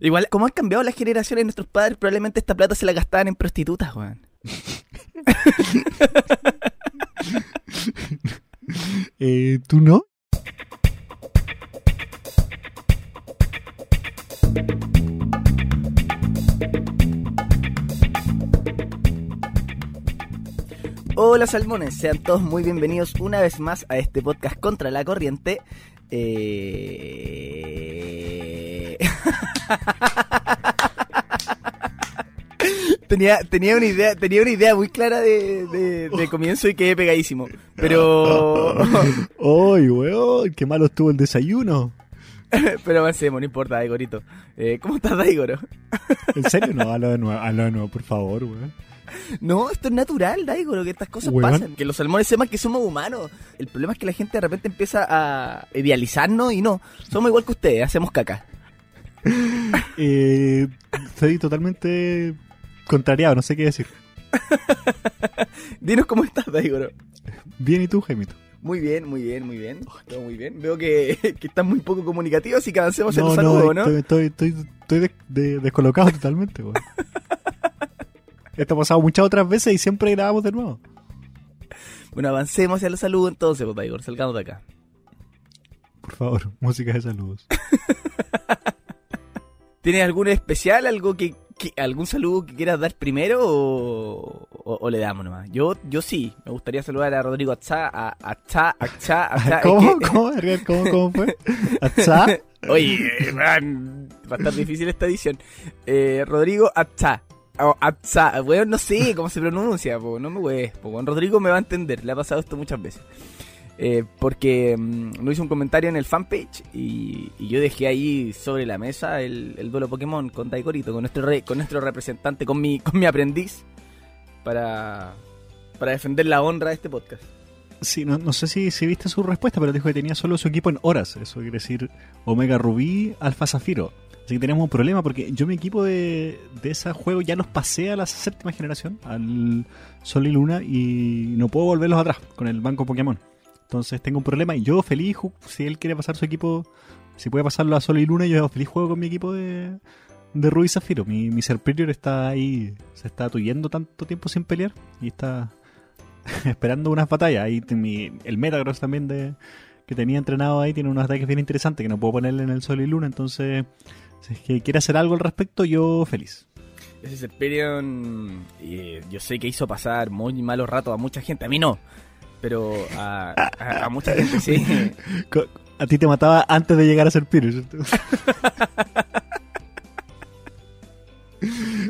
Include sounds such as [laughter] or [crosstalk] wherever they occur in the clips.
Igual, como han cambiado las generaciones de nuestros padres, probablemente esta plata se la gastaban en prostitutas, weón. [laughs] Eh, ¿Tú no? Hola salmones, sean todos muy bienvenidos una vez más a este podcast contra la corriente. Eh... [laughs] tenía, tenía una idea, tenía una idea muy clara de, de- de comienzo y quedé pegadísimo. Pero. [laughs] ¡Ay, weón! ¡Qué malo estuvo el desayuno! [laughs] pero avancemos, no importa, Daigorito. Eh, ¿Cómo estás, Daigoro? ¿En serio? No, hazlo de nuevo, hazlo de nuevo, por favor, weón. No, esto es natural, Daigoro, que estas cosas Weón. pasan. Que los salmones sepan que somos humanos. El problema es que la gente de repente empieza a idealizarnos y no. Somos igual que ustedes, hacemos caca. [laughs] Eh, estoy totalmente contrariado, no sé qué decir. [laughs] Dinos cómo estás, Daigoro. Bien, ¿y tú, Jaimito? Muy bien, muy bien, muy bien. Todo muy bien. Veo que, que estás muy poco comunicativo, así que avancemos No, los no, saludos, ¿no? estoy, estoy, estoy, estoy de- de- descolocado totalmente, weón. [laughs] Esto ha pasado muchas otras veces y siempre grabamos de nuevo. Bueno, avancemos hacia los saludos entonces, pues, Daigoro. Salgamos de acá. Por favor, música de saludos. ¿Tienes algún especial, algo que, que- algún saludo que quieras dar primero o, o- o le damos nomás? Yo, yo sí, me gustaría saludar a Rodrigo Atza, a Atza, Atza. es ¿Cómo? que- ¿Cómo? ¿Cómo, cómo fue? ¿Atzá? [laughs] Oye, man, va a estar difícil esta edición. Eh, Rodrigo Atza. O Atza, weón, no sé cómo se pronuncia, po, no me wees. Rodrigo me va a entender, le ha pasado esto muchas veces. Eh, porque mm, no hizo un comentario en el fanpage y, yo dejé ahí sobre la mesa el, el duelo Pokémon con Daikorito, con nuestro re- con nuestro representante, con mi, con mi aprendiz, para, para defender la honra de este podcast. Sí, no, no sé si, si viste su respuesta, pero dijo que tenía solo su equipo en horas. Eso quiere decir Omega Rubí, Alfa Zafiro. Así que tenemos un problema porque yo mi equipo de, de ese juego ya los pasé a la séptima generación, al Sol y Luna, y no puedo volverlos atrás con el banco Pokémon. Entonces tengo un problema y yo feliz, si él quiere pasar su equipo, si puede pasarlo a Sol y Luna, yo feliz juego con mi equipo de, de Rubí y Zafiro. Mi, mi Serperior está ahí, se está tuyendo tanto tiempo sin pelear y está [laughs] esperando unas batallas. Mi- el Metagross también de que tenía entrenado ahí tiene unos ataques bien interesantes que no puedo ponerle en el Sol y Luna. Entonces, si es que quiere hacer algo al respecto, yo feliz. Ese Serperion, eh, yo sé que hizo pasar muy malos ratos a mucha gente, a mí no, pero a, a- a mucha [laughs] gente sí. A ti te mataba antes de llegar a ser Pyrrhus, ¿cierto? [laughs]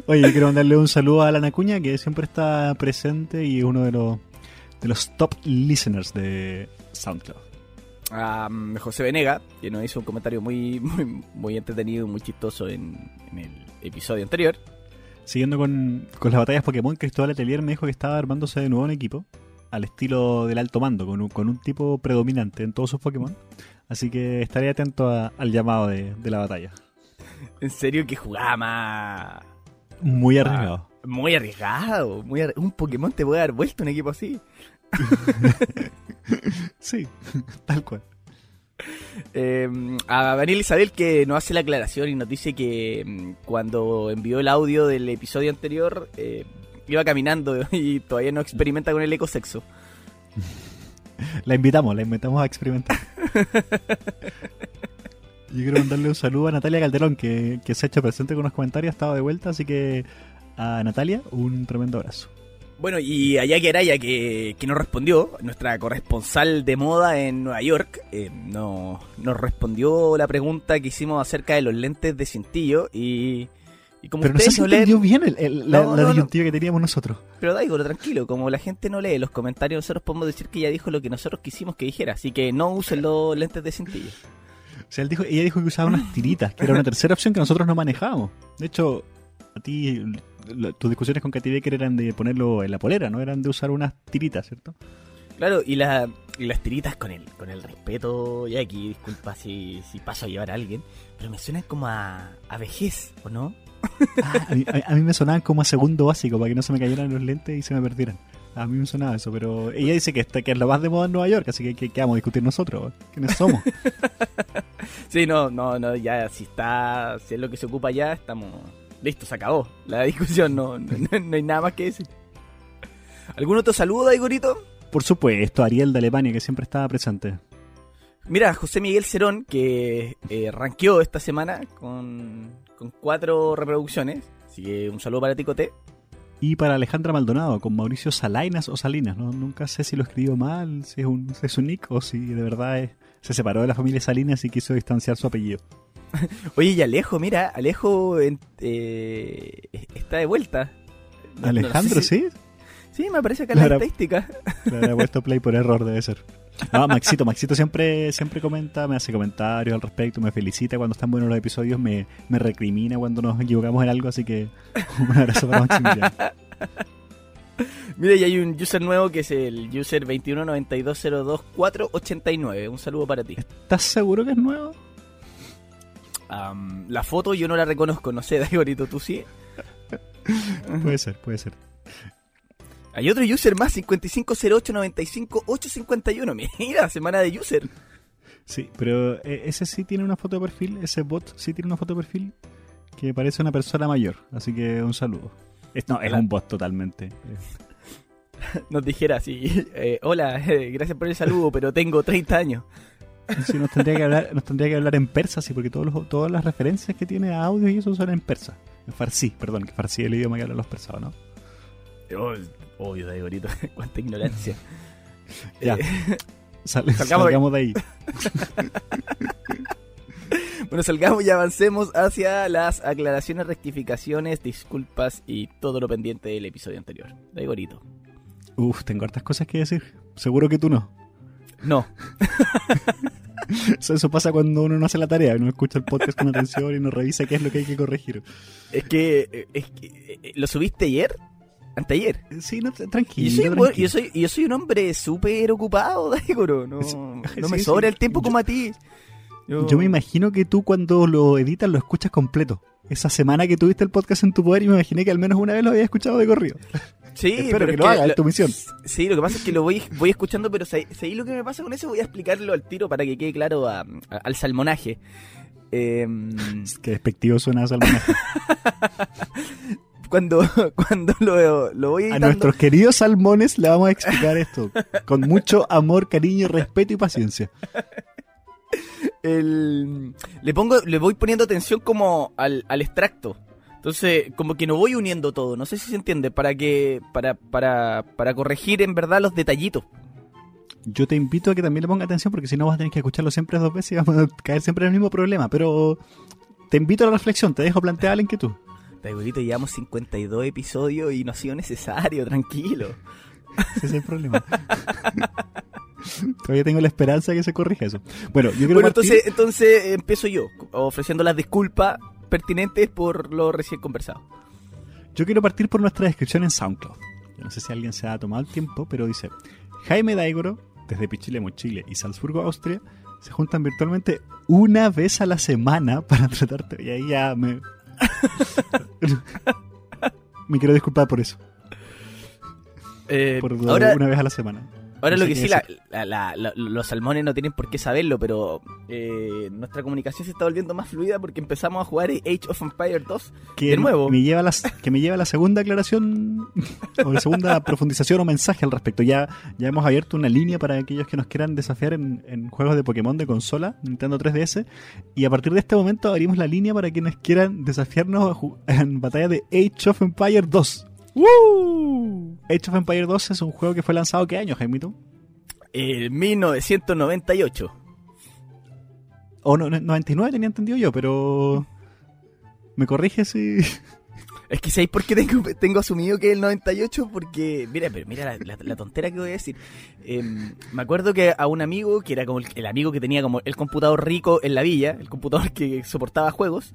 Oye, quiero mandarle un saludo a Lana Cuña, que siempre está presente y es uno de los, de los top listeners de SoundCloud. A José Venega, que nos hizo un comentario muy, muy, muy entretenido, muy chistoso en, en el episodio anterior. Siguiendo con, con las batallas Pokémon, Cristóbal Atelier me dijo que estaba armándose de nuevo un equipo, al estilo del alto mando, con un, con un tipo predominante en todos sus Pokémon. Así que estaré atento a- al llamado de, de la batalla. En serio que jugaba más... Muy arriesgado. Muy arriesgado, muy un Pokémon te puede dar vuelta un equipo así. [laughs] Sí, [laughs] tal cual. Eh, a Daniel Isabel que nos hace la aclaración y nos dice que mm, cuando envió el audio del episodio anterior eh, iba caminando [laughs] y todavía no experimenta con el ecosexo. La invitamos, la invitamos a experimentar. [laughs] Yo quiero mandarle un saludo a Natalia Calderón, que, que se ha hecho presente con unos comentarios, ha estado de vuelta, así que a Natalia un tremendo abrazo. Bueno, y a Jackie Araya que, que nos respondió, nuestra corresponsal de moda en Nueva York, eh, no- nos respondió la pregunta que hicimos acerca de los lentes de cintillo y, y como Pero no sé si no leen- entendió bien el- el- la, No, la no, disyuntiva que teníamos nosotros. Pero Daigoro, tranquilo, como la gente no lee los comentarios, nosotros podemos decir que ella dijo lo que nosotros quisimos que dijera, así que no usen los lentes de cintillo. O sea, él dijo, ella dijo que usaba unas tiritas, que era una [laughs] tercera opción que nosotros no manejábamos. De hecho, a ti, la- tus discusiones con Katy Becker eran de ponerlo en la polera, no eran de usar unas tiritas, ¿cierto? Claro, y, la, y las tiritas con el, con el respeto, y aquí disculpa si, si paso a llevar a alguien, pero me suenan como a, a vejez, ¿o no? Ah, [laughs] a, mí, a- a mí me sonaban como a segundo básico para que no se me cayeran los lentes y se me perdieran. A mí me sonaba eso, pero ella dice que, está, que es lo más de moda en Nueva York, así que ¿qué, qué vamos a discutir nosotros? ¿Quiénes somos? [laughs] sí, no, no, no, ya si está, si es lo que se ocupa ya, estamos listo, se acabó la discusión, no, no, no hay nada más que decir. ¿Algún otro saludo, Igorito? Por supuesto, Ariel de Alemania, que siempre estaba presente. Mira, José Miguel Cerón, que eh, ranqueó esta semana con, con cuatro reproducciones. Así que un saludo para Ticote. Y para Alejandra Maldonado, con Mauricio Salinas o Salinas. ¿no? Nunca sé si lo escribió mal, si es un, si es un nick o si de verdad es, se separó de la familia Salinas y quiso distanciar su apellido. [laughs] Oye, y Alejo, mira, Alejo eh, está de vuelta. No- no Alejandro, sé si- ¿sí? Sí, me aparece acá en la estadística. Le habrá puesto play por error, debe ser. No, Maxito, Maxito siempre, siempre comenta, me hace comentarios al respecto, me felicita cuando están buenos los episodios, me, me recrimina cuando nos equivocamos en algo, así que [laughs] un abrazo para Maximiliano. Mira, y hay un user nuevo que es el user 219202489. Un saludo para ti. ¿Estás seguro que es nuevo? La foto yo no la reconozco, no sé, [laughs] Daigorito, tú sí. Puede ser, puede ser. Hay otro user más, 5508950851. [laughs] Mira, semana de user. Sí, pero eh, ese sí tiene una foto de perfil, ese bot sí tiene una foto de perfil que parece una persona mayor, así que un saludo. No, es un bot totalmente. [laughs] Nos dijera así, [laughs] eh, hola, eh, gracias por el saludo, pero tengo 30 años. Sí, nos tendría que hablar, nos tendría que hablar en persa, sí, porque todos los- todas las referencias que tiene a audio y eso son en persa. En farsi, perdón, que farsi es el idioma que hablan los persados, ¿no? Oh, obvio, Daigorito, [laughs] cuánta ignorancia. [laughs] Ya. Eh, Sal- Salgamos de- salgamos de ahí. [laughs] bueno, salgamos y avancemos hacia las aclaraciones, rectificaciones, disculpas y todo lo pendiente del episodio anterior. Daigorito. Uf, tengo hartas cosas que decir. Seguro que tú no. No, Eso, eso pasa cuando uno no hace la tarea, no escucha el podcast con atención y no revisa qué es lo que hay que corregir. es que, eh, es que eh, ¿lo subiste ayer? Anteayer. Sí, no, tranquilo. yo soy, tranquilo. yo soy, y yo soy un hombre súper ocupado, [laughs] Daigoro. No, no me sobra el tiempo Yo- como a ti. Yo me imagino que tú cuando lo editas lo escuchas completo. Esa semana que tuviste el podcast en tu poder, y me imaginé que al menos una vez lo habías escuchado de corrido. Sí, [laughs] Espero pero que es lo hagas, es tu misión. Sí, lo que pasa es que lo voy, voy escuchando, pero si si lo que me pasa con eso, voy a explicarlo al tiro para que quede claro a- a- al salmonaje. Em, Qué despectivo suena esa almanaque. [laughs] cuando, [laughs] cuando lo, lo voy A editando, nuestros queridos salmones le vamos a explicar esto con mucho amor, cariño, respeto y paciencia. el- le pongo, le voy poniendo atención como al, al extracto. Entonces, como que no voy uniendo todo, no sé si se entiende, para que, para, para, para corregir en verdad los detallitos. Yo te invito a que también le ponga atención porque si no vas a tener que escucharlo siempre dos veces y vamos a caer siempre en el mismo problema. Pero te invito a la reflexión, te dejo plantear la inquietud. Daigorito, llevamos 52 episodios y no ha sido necesario, tranquilo. Ese es el problema. Todavía tengo la esperanza de que se corrija eso. Bueno, yo quiero Bueno, entonces eh, empiezo yo, ofreciendo las disculpas pertinentes por lo recién conversado. Yo quiero partir por nuestra descripción en SoundCloud. Yo no sé si alguien se ha tomado el tiempo, pero dice: Jaime Daigoro, desde Pichilemu, Chile y Salzburgo, Austria, se juntan virtualmente una vez a la semana para tratarte. Y ahí ya me. [laughs] me quiero disculpar por eso. Eh, Por ahora, una vez a la semana. Ahora no lo que sí, la- la- la- los salmones no tienen por qué saberlo, pero eh, nuestra comunicación se está volviendo más fluida porque empezamos a jugar Age of Empires 2. Que de nuevo. Me lleva que me lleva a la segunda aclaración [laughs] o la segunda profundización o mensaje al respecto. Ya, ya hemos abierto una línea para aquellos que nos quieran desafiar en, en juegos de Pokémon de consola, Nintendo 3DS. Y a partir de este momento abrimos la línea para quienes quieran desafiarnos en batalla de Age of Empire 2. Age of Empire 2 es un juego que fue lanzado ¿qué año, Jaimito? El 1998. O no, no, 99 tenía entendido yo, pero... ¿Me corriges si...? [laughs] Es que ¿sabéis por qué tengo, tengo asumido que es el 98? Porque, mira, pero mira la, la- la tontera que voy a decir. Em, me acuerdo que a un amigo, que era como el, el amigo que tenía como el computador rico en la villa, el computador que soportaba juegos,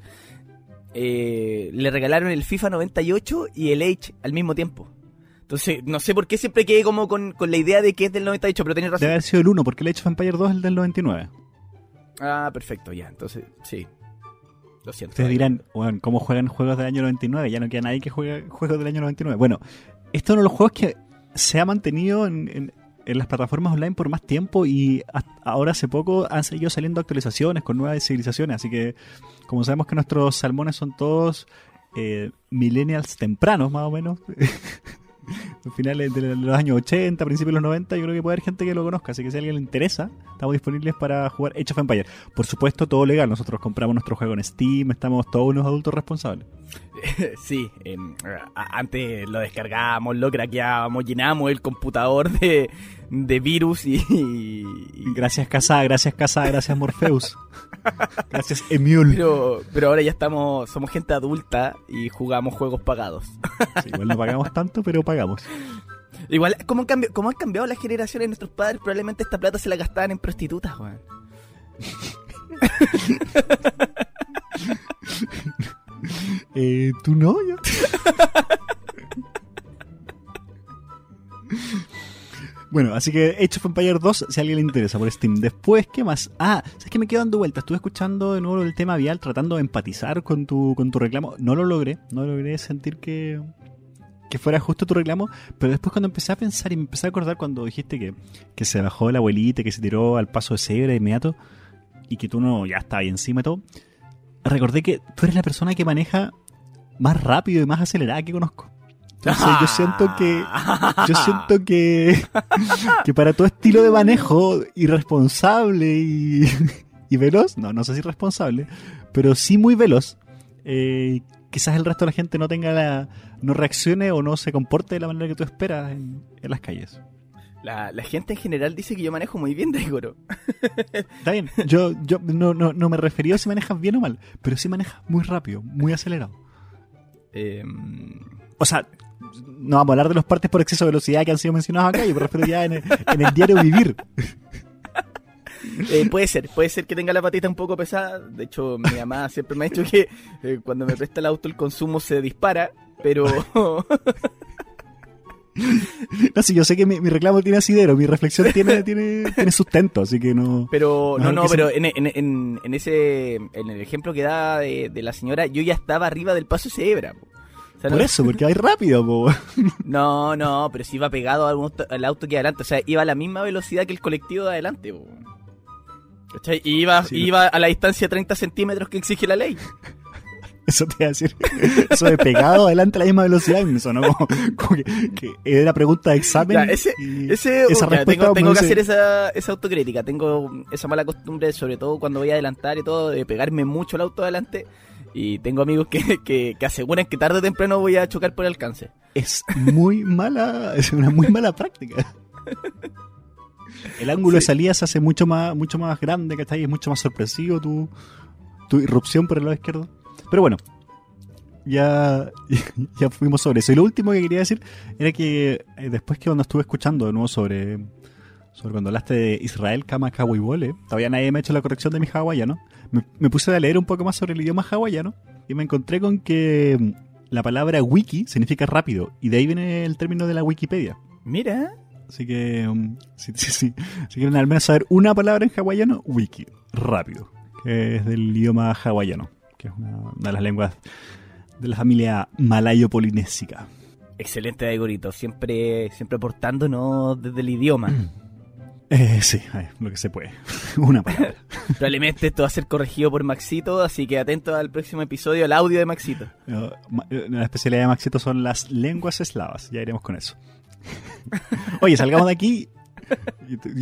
eh, le regalaron el FIFA 98 y el Age al mismo tiempo. Entonces, no sé por qué siempre quedé como con, con la idea de que es del 98, pero tenés razón. Debe haber sido el 1, porque el Age of Empire 2 es el del 99. Ah, perfecto, ya. Entonces, sí. Lo siento. Ustedes dirán, bueno, ¿cómo juegan juegos del año 99? Ya no queda nadie que juegue juegos del año 99. Bueno, este es uno de los juegos que se ha mantenido en, en- en las plataformas online por más tiempo y ahora hace poco han seguido saliendo actualizaciones con nuevas civilizaciones, así que como sabemos que nuestros salmones son todos eh, millennials tempranos más o menos, [laughs] finales de los años 80, principios de los 90, yo creo que puede haber gente que lo conozca, así que si a alguien le interesa, estamos disponibles para jugar Age of Empire. Por supuesto, todo legal, nosotros compramos nuestro juego en Steam, estamos todos unos adultos responsables. [laughs] Sí, antes lo descargábamos, lo craqueábamos, llenamos el computador de, de virus y, Gracias Casa, gracias Casa, gracias Morpheus. [laughs] gracias Emule. Pero, pero ahora ya estamos, somos gente adulta y jugamos juegos pagados. igual no pagamos tanto, pero pagamos. Igual, como han, cambiado, como han cambiado las generaciones de nuestros padres, probablemente esta plata se la gastaban en prostitutas, weón. [laughs] eh, ¿Tu novio? [laughs] Bueno, así que Age of Empire 2, si a alguien le interesa por Steam. Después, ¿qué más? Ah, ¿sabes que me quedo dando vueltas? Estuve escuchando de nuevo el tema vial, tratando de empatizar con tu, con tu reclamo. No lo logré, no logré sentir que, que fuera justo tu reclamo, pero después cuando empecé a pensar y me empecé a acordar cuando dijiste que, que se bajó la abuelita, que se tiró al paso de cebra inmediato y que tú no ya estaba ahí encima y todo, recordé que tú eres la persona que maneja más rápido y más acelerada que conozco. Entonces yo siento que [laughs] yo siento que, que para tu estilo de manejo irresponsable y, [laughs] y veloz, no, no sé si irresponsable, pero sí muy veloz, eh, quizás el resto de la gente no tenga la, no reaccione o no se comporte de la manera que tú esperas en, las calles. La, gente en general dice que yo manejo muy bien, [laughs] Daigoro. Está bien, yo, yo no, no, no me refería a si manejas bien o mal, pero sí manejas muy rápido, muy acelerado. Em, o sea, no vamos a hablar de los partes por exceso de velocidad que han sido mencionados acá, yo me refiero ya en el, diario vivir. Eh, puede ser, puede ser que tenga la patita un poco pesada. De hecho, mi mamá siempre me ha dicho que eh, cuando me presta el auto el consumo se dispara, pero... [laughs] No, sí, yo sé que mi, reclamo tiene asidero, mi reflexión tiene, tiene, tiene sustento, así que no. Pero, no, no, pero en, en, en, ese, en el ejemplo que da de, la señora, yo ya estaba arriba del paso cebra. Por eso, porque hay rápido, po. [laughs] No, no, pero si iba pegado al auto, que adelante. O sea, iba a la misma velocidad que el colectivo de adelante, po. Y iba, iba a la distancia de 30 centímetros que exige la ley. [laughs] Eso te iba a decir. Eso de pegado adelante a la misma velocidad me sonó como, que, era pregunta de examen. ese, ese, tengo, tengo que hacer esa, esa autocrítica. Tengo esa mala costumbre, sobre todo cuando voy a adelantar y todo, de pegarme mucho el auto adelante y tengo amigos [laughs] que, que, aseguran que tarde o temprano voy a chocar por alcance. Es muy [laughs] mala, es una muy mala práctica. El ángulo de salida se hace mucho más, mucho más grande, ¿cachai? Es mucho más sorpresivo tu, tu irrupción por el lado izquierdo. Pero bueno, ya, [laughs] ya fuimos sobre eso. Y lo último que quería decir era que eh, después que cuando estuve escuchando de nuevo sobre, sobre cuando hablaste de Israel, Kama, y Wole, todavía nadie me ha hecho la corrección de mi hawaiano me, puse a leer un poco más sobre el idioma hawaiano y me encontré con que mm, la palabra wiki significa rápido y de ahí viene el término de la Wikipedia. Mira. Así que mm, si, [laughs] si, quieren al menos saber una palabra en hawaiano, wiki, rápido, que es del idioma hawaiano, que es una, de las lenguas de la familia malayo-polinésica. Excelente, Daigorito, siempre, siempre aportándonos desde el idioma. [clears throat] Eh, sí, lo que se puede. [laughs] Una palabra. [laughs] Probablemente esto va a ser corregido por Maxito, así que atento al próximo episodio, el audio de Maxito. Eh, la especialidad de Maxito son las lenguas eslavas, ya iremos con eso. [laughs] Oye, salgamos de aquí.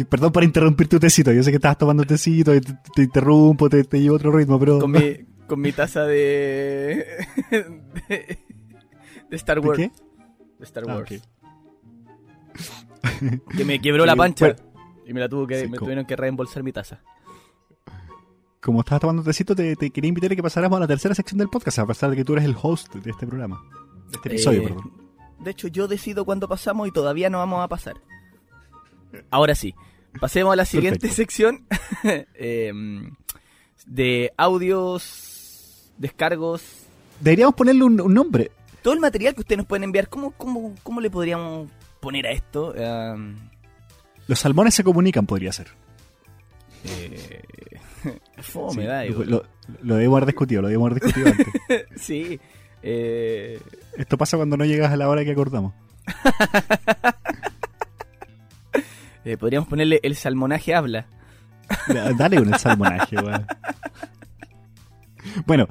perdón por interrumpir tu tecito, yo sé que estabas tomando tecito, te, interrumpo, te, llevo otro ritmo, pero... Con mi, con mi taza de... de, Star Wars. ¿De qué? De Star ah, Wars. Que me quebró la pancha. Y me la tuvo que, me tuvieron que reembolsar mi taza. Como estabas tomando tecito, te, te, quería invitar a que pasáramos a la tercera sección del podcast, a pesar de que tú eres el host de este programa. De este episodio, eh, perdón. De hecho, yo decido cuándo pasamos y todavía no vamos a pasar. Ahora sí, pasemos a la siguiente sección [laughs] em, de audios, descargos. Deberíamos ponerle un, nombre. Todo el material que ustedes nos pueden enviar, ¿cómo, cómo, cómo le podríamos poner a esto? Em, los salmones se comunican, podría ser. Eh, [laughs] fome, da, lo, lo, debemos haber discutido, lo debemos haber discutido antes. [laughs] sí. Eh... Esto pasa cuando no llegas a la hora que acordamos. [laughs] Eh, podríamos ponerle el salmonaje habla. Da- Dale con el salmonaje, weón. Bueno,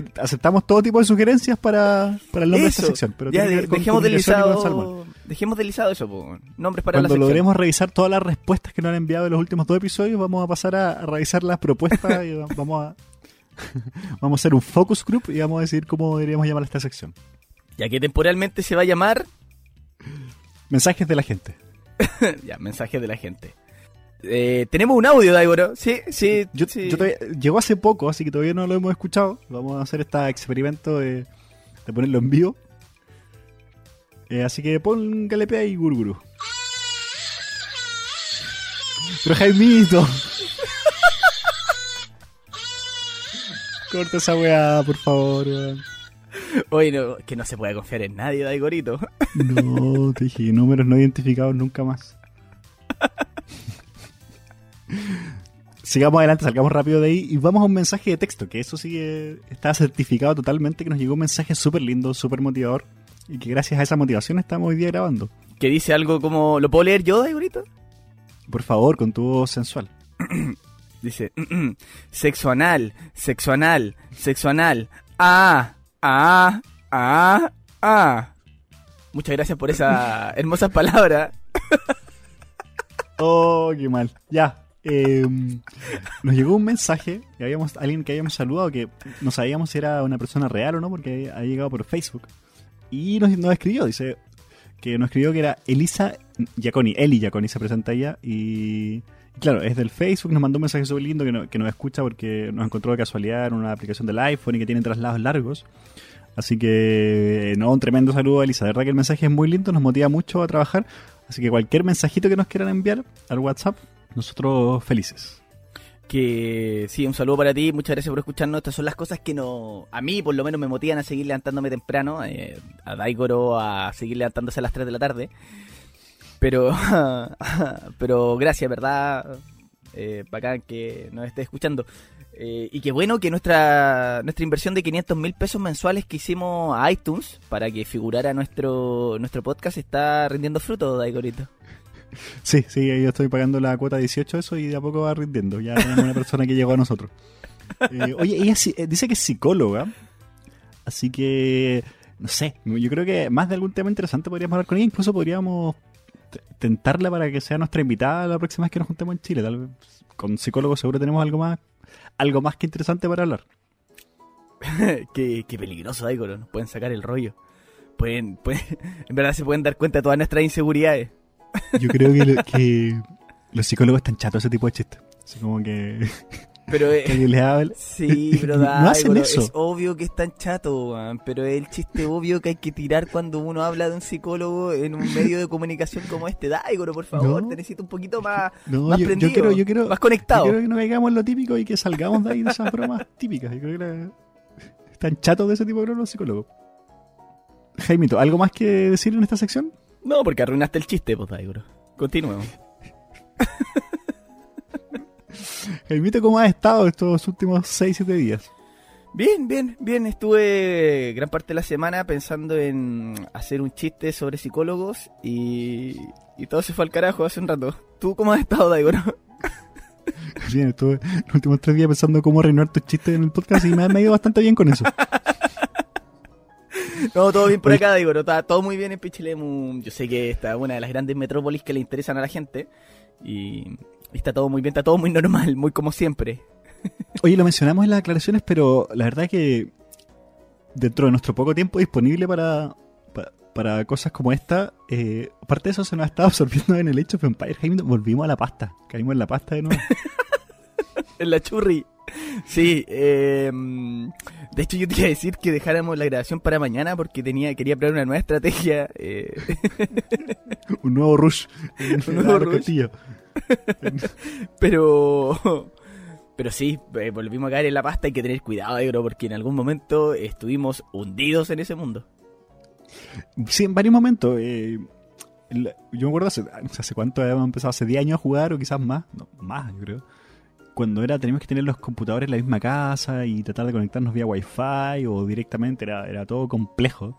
te- aceptamos todo tipo de sugerencias para, para el nombre de esta sección. Pero ya, de- dejemos deslizado. Dejemos deslizado eso, po. Nombres para Cuando la logremos revisar todas las respuestas que nos han enviado en los últimos dos episodios, vamos a pasar a, a revisar las propuestas y [laughs] va- vamos a [laughs] vamos a hacer un focus group y vamos a decidir cómo deberíamos llamar esta sección. Ya que temporalmente se va a llamar. Mensajes de la gente. [laughs] ya, mensajes de la gente. Eh, tenemos un audio, Daigoro. Sí, sí. Yo, sí. yo todavía- llegó hace poco, así que todavía no lo hemos escuchado. Vamos a hacer este experimento de, de ponerlo en vivo. Eh, así que pon Galepea y Gurguru. Pero Jaimito. Corta esa weá, por favor. weón. Oye, no, que no se puede confiar en nadie, Daigorito. No, te dije números no identificados nunca más. Sigamos adelante, salgamos rápido de ahí y vamos a un mensaje de texto, que eso sí eh, está certificado totalmente, que nos llegó un mensaje súper lindo, súper motivador y que gracias a esa motivación estamos hoy día grabando. Que dice algo como. ¿Lo puedo leer yo, Daigorito? Por favor, con tu voz sensual. [clears throat] Dice, [clears throat] sexo anal, sexo anal, sexo anal. Ah, ah, ah, ah. Muchas gracias por esa [laughs] hermosa palabra. Oh, qué mal. Ya. Eh, nos llegó un mensaje que habíamos, alguien que habíamos saludado que no sabíamos si era una persona real o no porque ha llegado por Facebook. Y nos, nos escribió, dice que nos escribió que era Elisa Giaconi, Eli Giaconi se presenta ella y, y claro, es del Facebook, nos mandó un mensaje súper lindo que, no- que nos escucha porque nos encontró de casualidad en una aplicación del iPhone y que tiene traslados largos. Así que, no, un tremendo saludo a Elisa. De verdad que el mensaje es muy lindo, nos motiva mucho a trabajar. Así que cualquier mensajito que nos quieran enviar al WhatsApp, nosotros felices. Que sí, un saludo para ti, muchas gracias por escucharnos. Estas son las cosas que no, a mí por lo menos me motivan a seguir levantándome temprano, eh, a Daigoro a seguir levantándose a las 3 de la tarde. Pero, [laughs] pero gracias, ¿verdad? Eh, bacán que nos esté escuchando. Eh, y qué bueno que nuestra nuestra inversión de 500 mil pesos mensuales que hicimos a iTunes para que figurara nuestro nuestro podcast está rindiendo fruto, Daigorito. [laughs] Sí, sí, yo estoy pagando la cuota 18 eso y de a poco va rindiendo. Ya tenemos una persona que llegó a nosotros. Eh, oye, ella eh, dice que es psicóloga, así que, no sé, yo creo que más de algún tema interesante podríamos hablar con ella. Incluso podríamos tentarla para que sea nuestra invitada la próxima vez que nos juntemos en Chile. Tal vez con psicólogos seguro tenemos algo más, algo más que interesante para hablar. [laughs] qué, qué peligroso, Daigoro. Nos pueden sacar el rollo. Pueden, pueden, [laughs] en verdad se pueden dar cuenta de todas nuestras inseguridades. Yo creo que, lo- que los psicólogos están chatos ese tipo de chistes. Así como que, Pero [laughs] que eh, les habla. sí, [laughs] pero No Daigoro, hacen eso. es obvio que es tan chato, pero es el chiste obvio que hay que tirar cuando uno habla de un psicólogo en un medio de comunicación como este. Daigoro, por favor, No. te necesito un poquito más, No, más yo, yo prendido, quiero, yo quiero, más conectado. Yo creo que no caigamos en lo típico y que salgamos de ahí de esas bromas [laughs] típicas. Yo creo que la- están chatos de ese tipo de bromas los psicólogos. Jaimito, ¿algo más que decir en esta sección? No, porque arruinaste el chiste, pues, Daigoro. Continuemos. [laughs] Jaimito, ¿cómo has estado estos últimos 6-7 días? Bien, bien, bien. Estuve gran parte de la semana pensando en hacer un chiste sobre psicólogos y, y todo se fue al carajo hace un rato. ¿Tú cómo has estado, Daigoro? Bien, estuve los últimos tres días pensando cómo arruinar tus chistes en el podcast y me ha ido bastante bien con eso. [laughs] [laughs] No, todo bien por acá, Daigoro. Está todo muy bien en Pichilemu. Yo sé que esta es una de las grandes metrópolis que le interesan a la gente. Y, está todo muy bien, está todo muy normal, muy como siempre. [laughs] Oye, lo mencionamos en las aclaraciones, pero la verdad que dentro de nuestro poco tiempo disponible para, pa- para, cosas como esta, eh, aparte de eso se nos ha estado [laughs] absorbiendo en el Age of Empires. Jaime, volvimos a la pasta, caímos en la pasta de nuevo. En la churri. Sí, eh, de hecho yo te iba a decir que dejáramos la grabación para mañana porque tenía quería probar una nueva estrategia. eh, [laughs] Un nuevo rush. [laughs] Un nuevo rush. [laughs] Pero. Pero sí, eh, volvimos a caer en la pasta. Hay que tener cuidado, negro, porque en algún momento estuvimos hundidos en ese mundo. Sí, en varios momentos. eh, yo me acuerdo hace, hace cuánto habíamos empezado, hace 10 años a jugar o quizás más, no, más yo creo. Cuando era, teníamos que tener los computadores en la misma casa y tratar de conectarnos vía wifi o directamente, era, era todo complejo.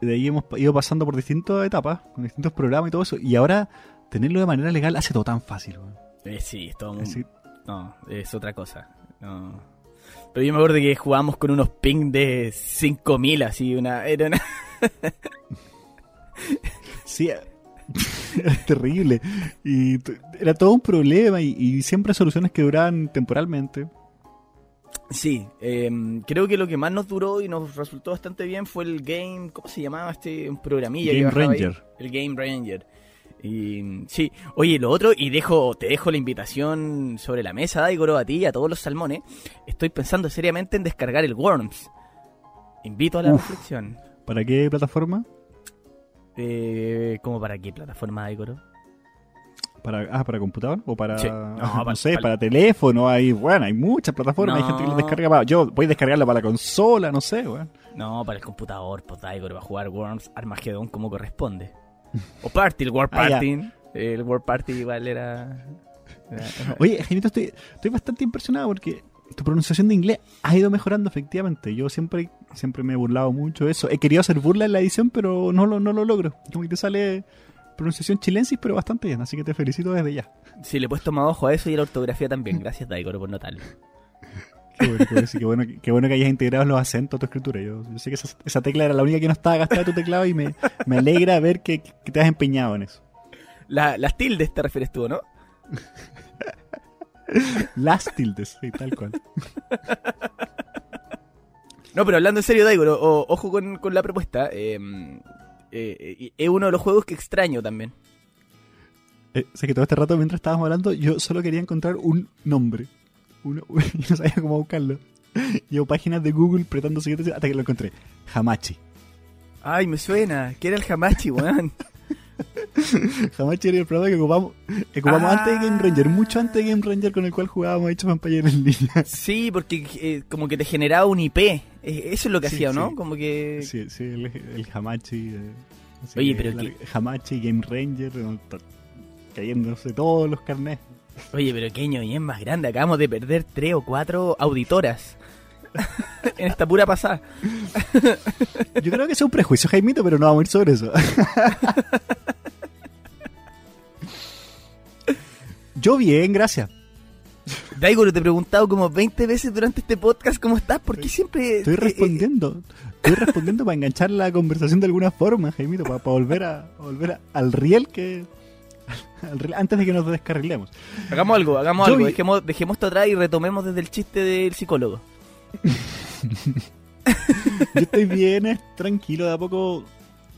De ahí hemos ido pasando por distintas etapas, con distintos programas y todo eso. Y ahora tenerlo de manera legal hace todo tan fácil. Eh, sí, es todo muy- No, es otra cosa. No. Pero yo me acuerdo que jugábamos con unos ping de 5000, así, una. Era una. Sí, [laughs] era terrible. Y era todo un problema y, y siempre soluciones que duraban temporalmente. Sí, em, creo que lo que más nos duró y nos resultó bastante bien fue el game. ¿Cómo se llamaba este? Un programilla que Game ahí? Ranger. El Game Ranger. Y sí, oye, lo otro, y dejo, te dejo la invitación sobre la mesa, Daigoro, a ti y a todos los salmones. Estoy pensando seriamente en descargar el Worms. Invito a la Uf. reflexión. ¿Para qué plataforma? Eh, ¿Cómo para qué plataforma, Daigoro? ¿Para, ah, ¿para computador? ¿O para, Sí. [laughs] no, No, para- sé, para- para teléfono? Hay, bueno, hay muchas plataformas. Hay gente que lo descarga para... Yo voy a descargarlo para la consola, no sé, weón. No, para el computador, pues Daigoro va a jugar Worms Armageddon como corresponde. O Party, el War [laughs] Ah. Party. el War Party igual era. era- Oye, Jaimito, estoy, estoy bastante impresionado porque tu pronunciación de inglés ha ido mejorando efectivamente. Yo siempre, siempre me he burlado mucho de eso. He querido hacer burla en la edición, pero no lo, no lo logro. Como que te sale pronunciación chilensis, pero bastante bien. Así que te felicito desde ya. Sí, le he puesto más ojo a eso y a la ortografía también. Gracias, Daigoro, por notarlo. Qué bueno, qué bueno, qué que hayas integrado los acentos a tu escritura. Yo, yo sé que esa, esa tecla era la única que no estaba gastada en tu teclado y me, me alegra ver que, que te has empeñado en eso. La- las tildes te refieres tú, ¿no? Las tildes, sí, tal cual. [laughs] No, pero hablando en serio, Daigoro, o- ojo con, con la propuesta. eh, eh, eh, es uno de los juegos que extraño también. Eh, sé que todo este rato mientras estábamos hablando, yo solo quería encontrar un nombre. Uno, [laughs] y no sabía cómo buscarlo. Llevo páginas de Google apretando siguientes hasta que lo encontré. Hamachi. Ay, me suena. que era el Hamachi, weón? [laughs] Hamachi era el programa que ocupamos, que ocupamos Ah. antes de Game Ranger, mucho antes de Game Ranger con el cual jugábamos of Empires en línea. [laughs] Sí, porque eh, como que te generaba un IP. Eh, eso es lo que Sí, hacía, ¿no? sí. Como que... Sí, sí, el, el Hamachi. eh, Oye, pero la- que- Hamachi, Game Ranger, cayéndose todos los carnets. Oye, pero qué y es más grande. Acabamos de perder tres o cuatro auditoras. [laughs] en esta pura pasada. [laughs] Yo creo que es un prejuicio, Jaimito, pero no vamos a ir sobre eso. [laughs] Yo bien, gracias. Daigoro, te he preguntado como 20 veces durante este podcast cómo estás. ¿Por qué siempre...? Estoy eh, eh, respondiendo. Estoy respondiendo para enganchar la conversación de alguna forma, Jaimito, para, para volver, a, volver a- al riel que... al riel- antes de que nos descarrilemos. hagamos algo, hagamos Yo algo. vi- Dejemos, dejemos esto atrás y retomemos desde el chiste del psicólogo. Yo estoy bien, es tranquilo, de a poco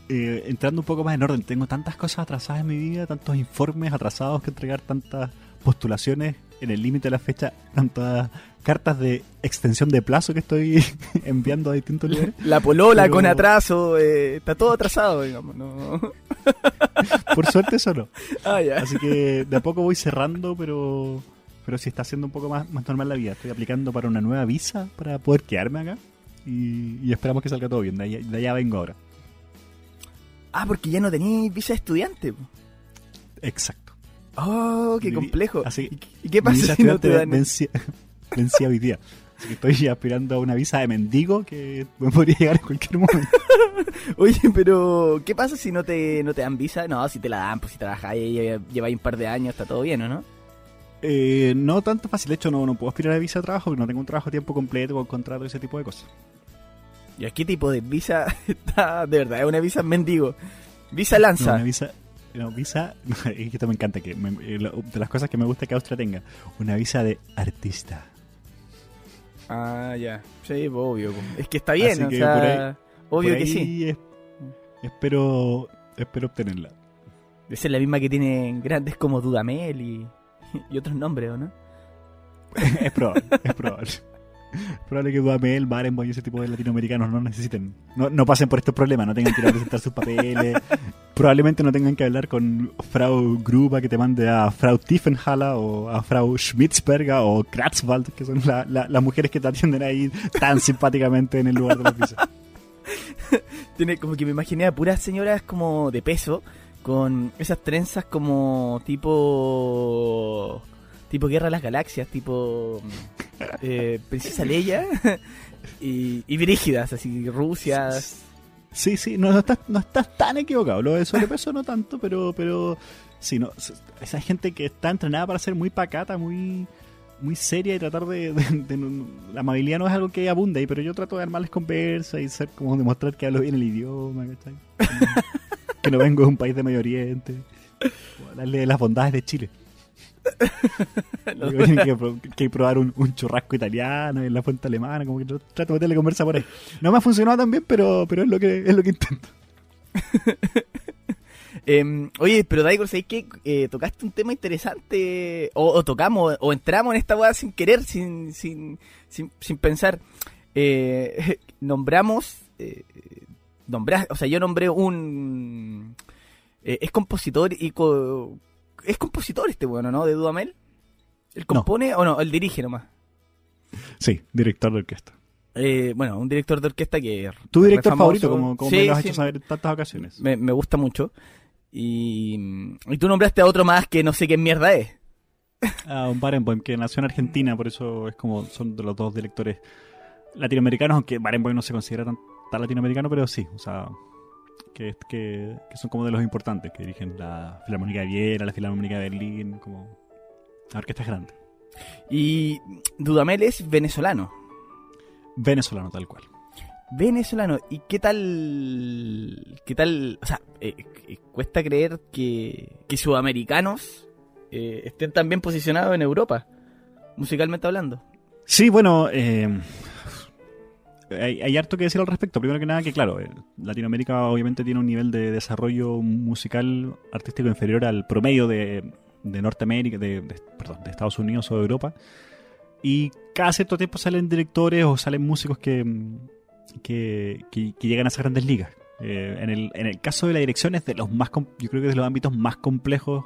eh, entrando un poco más en orden. Tengo tantas cosas atrasadas en mi vida, tantos informes atrasados que entregar, tantas postulaciones en el límite de la fecha, tantas cartas de extensión de plazo que estoy [laughs] enviando a distintos lugares. La polola Pero- con atraso, eh, está todo atrasado, digamos. No. Por suerte eso no. Ah. Así que de a poco voy cerrando, pero pero sí está siendo un poco más, más normal la vida. Estoy aplicando para una nueva visa para poder quedarme acá y, y esperamos que salga todo bien. De allá, de allá vengo ahora. Ah, porque ya no tenías visa de estudiante. po. Exacto. Oh, qué complejo. así- ¿Y, qué- y pasa si no te dan? vencía, [laughs] vencía hoy día. Así que estoy aspirando a una visa de mendigo que me podría llegar en cualquier momento. [laughs] Oye, pero ¿qué pasa si no te, no te dan visa? No, si te la dan, pues si trabajas ahí, ya lleváis un par de años, está todo bien, ¿o no? Eh, no tanto fácil. De hecho, no, no puedo aspirar a visa de trabajo porque no tengo un trabajo a tiempo completo con contrato y ese tipo de cosas. ¿Y a qué tipo de visa [laughs] está? De verdad, es una visa mendigo. Visa No, lanza. una visa. No, visa. [laughs] es que esto me encanta. que me- eh, De las cosas que me gusta que Austria tenga. Una visa de artista. Ah, ya. Sí, pues, obvio. pues. Es que está bien, Así o que sea, por ahí- obvio Por que sí. es- espero, espero obtenerla. Debe ser la misma que tienen grandes como Dudamel y, [laughs] y otros nombres, ¿o no? [laughs] es probable, es probable. Es probable que Dudamel, Barenboim y ese tipo de latinoamericanos no necesiten, no, no pasen por estos problemas, no tengan que ir a presentar sus papeles. [laughs] Probablemente no tengan que hablar con Frau Gruba que te mande a Frau Tiefenhaller o a Frau Schmitzberger o Kratzwald, que son la- la- las mujeres que te atienden ahí tan simpáticamente en el lugar de la visa. Tiene como que me imaginé a puras señoras como de peso, con esas trenzas como tipo. tipo Guerra de las Galaxias, tipo. [laughs] eh, Princesa Leia. [laughs] y, y brígidas, así, rusias. Sí, sí, no, no, estás, no estás tan equivocado. Lo de sobrepeso no tanto, pero, pero sí, no, esa gente que está entrenada para ser muy pacata, muy muy seria y tratar de, La amabilidad no es algo que abunde ahí, pero yo trato de armarles conversa y ser como demostrar que hablo bien el idioma, ¿cachai? [laughs] que no vengo de un país de Medio Oriente. Darle las bondades de Chile. [laughs] Tienen que, probar un, churrasco italiano en la fuente alemana, como que trato de meterle conversa por ahí. No me ha funcionado tan bien, pero, pero es lo que es lo que intento. [laughs] Em, oye, pero Daigor, ¿sabes que eh, tocaste un tema interesante? O, tocamos, o entramos en esta boda sin querer, sin, sin, sin, pensar. Eh, [laughs] nombramos, eh, o sea, yo nombré un... Eh, es compositor y... es compositor este bueno, ¿no? De Dudamel. ¿Él compone o no? Él dirige nomás. Sí, director de orquesta. bueno, un director de orquesta que... ¿Tu director favorito, como, me lo has hecho saber en tantas ocasiones? Me, me gusta mucho. Y, y tú nombraste a otro más que no sé qué mierda es. [laughs] A un Barenboim que nació en Argentina, por eso es como son de los dos directores latinoamericanos, aunque Barenboim no se considera tan, latinoamericano, pero sí, o sea, que, que, que, son como de los importantes, que dirigen la Filarmónica de Viena, la Filarmónica de Berlín, como la orquesta es grande. Y Dudamel es venezolano. Venezolano, tal cual venezolano. ¿Y qué tal? ¿Qué tal? O sea, eh, eh, cuesta creer que, que sudamericanos eh, estén tan bien posicionados en Europa, musicalmente hablando. Sí, bueno, hay, harto que decir al respecto. Primero que nada, que claro, Latinoamérica obviamente tiene un nivel de desarrollo musical artístico inferior al promedio de, de Norteamérica, de, perdón, de Estados Unidos o de Europa. Y cada cierto tiempo salen directores o salen músicos que, que, llegan a esas grandes ligas. Eh, en, el, en el caso de la dirección es de los más, yo creo que es de los ámbitos más complejos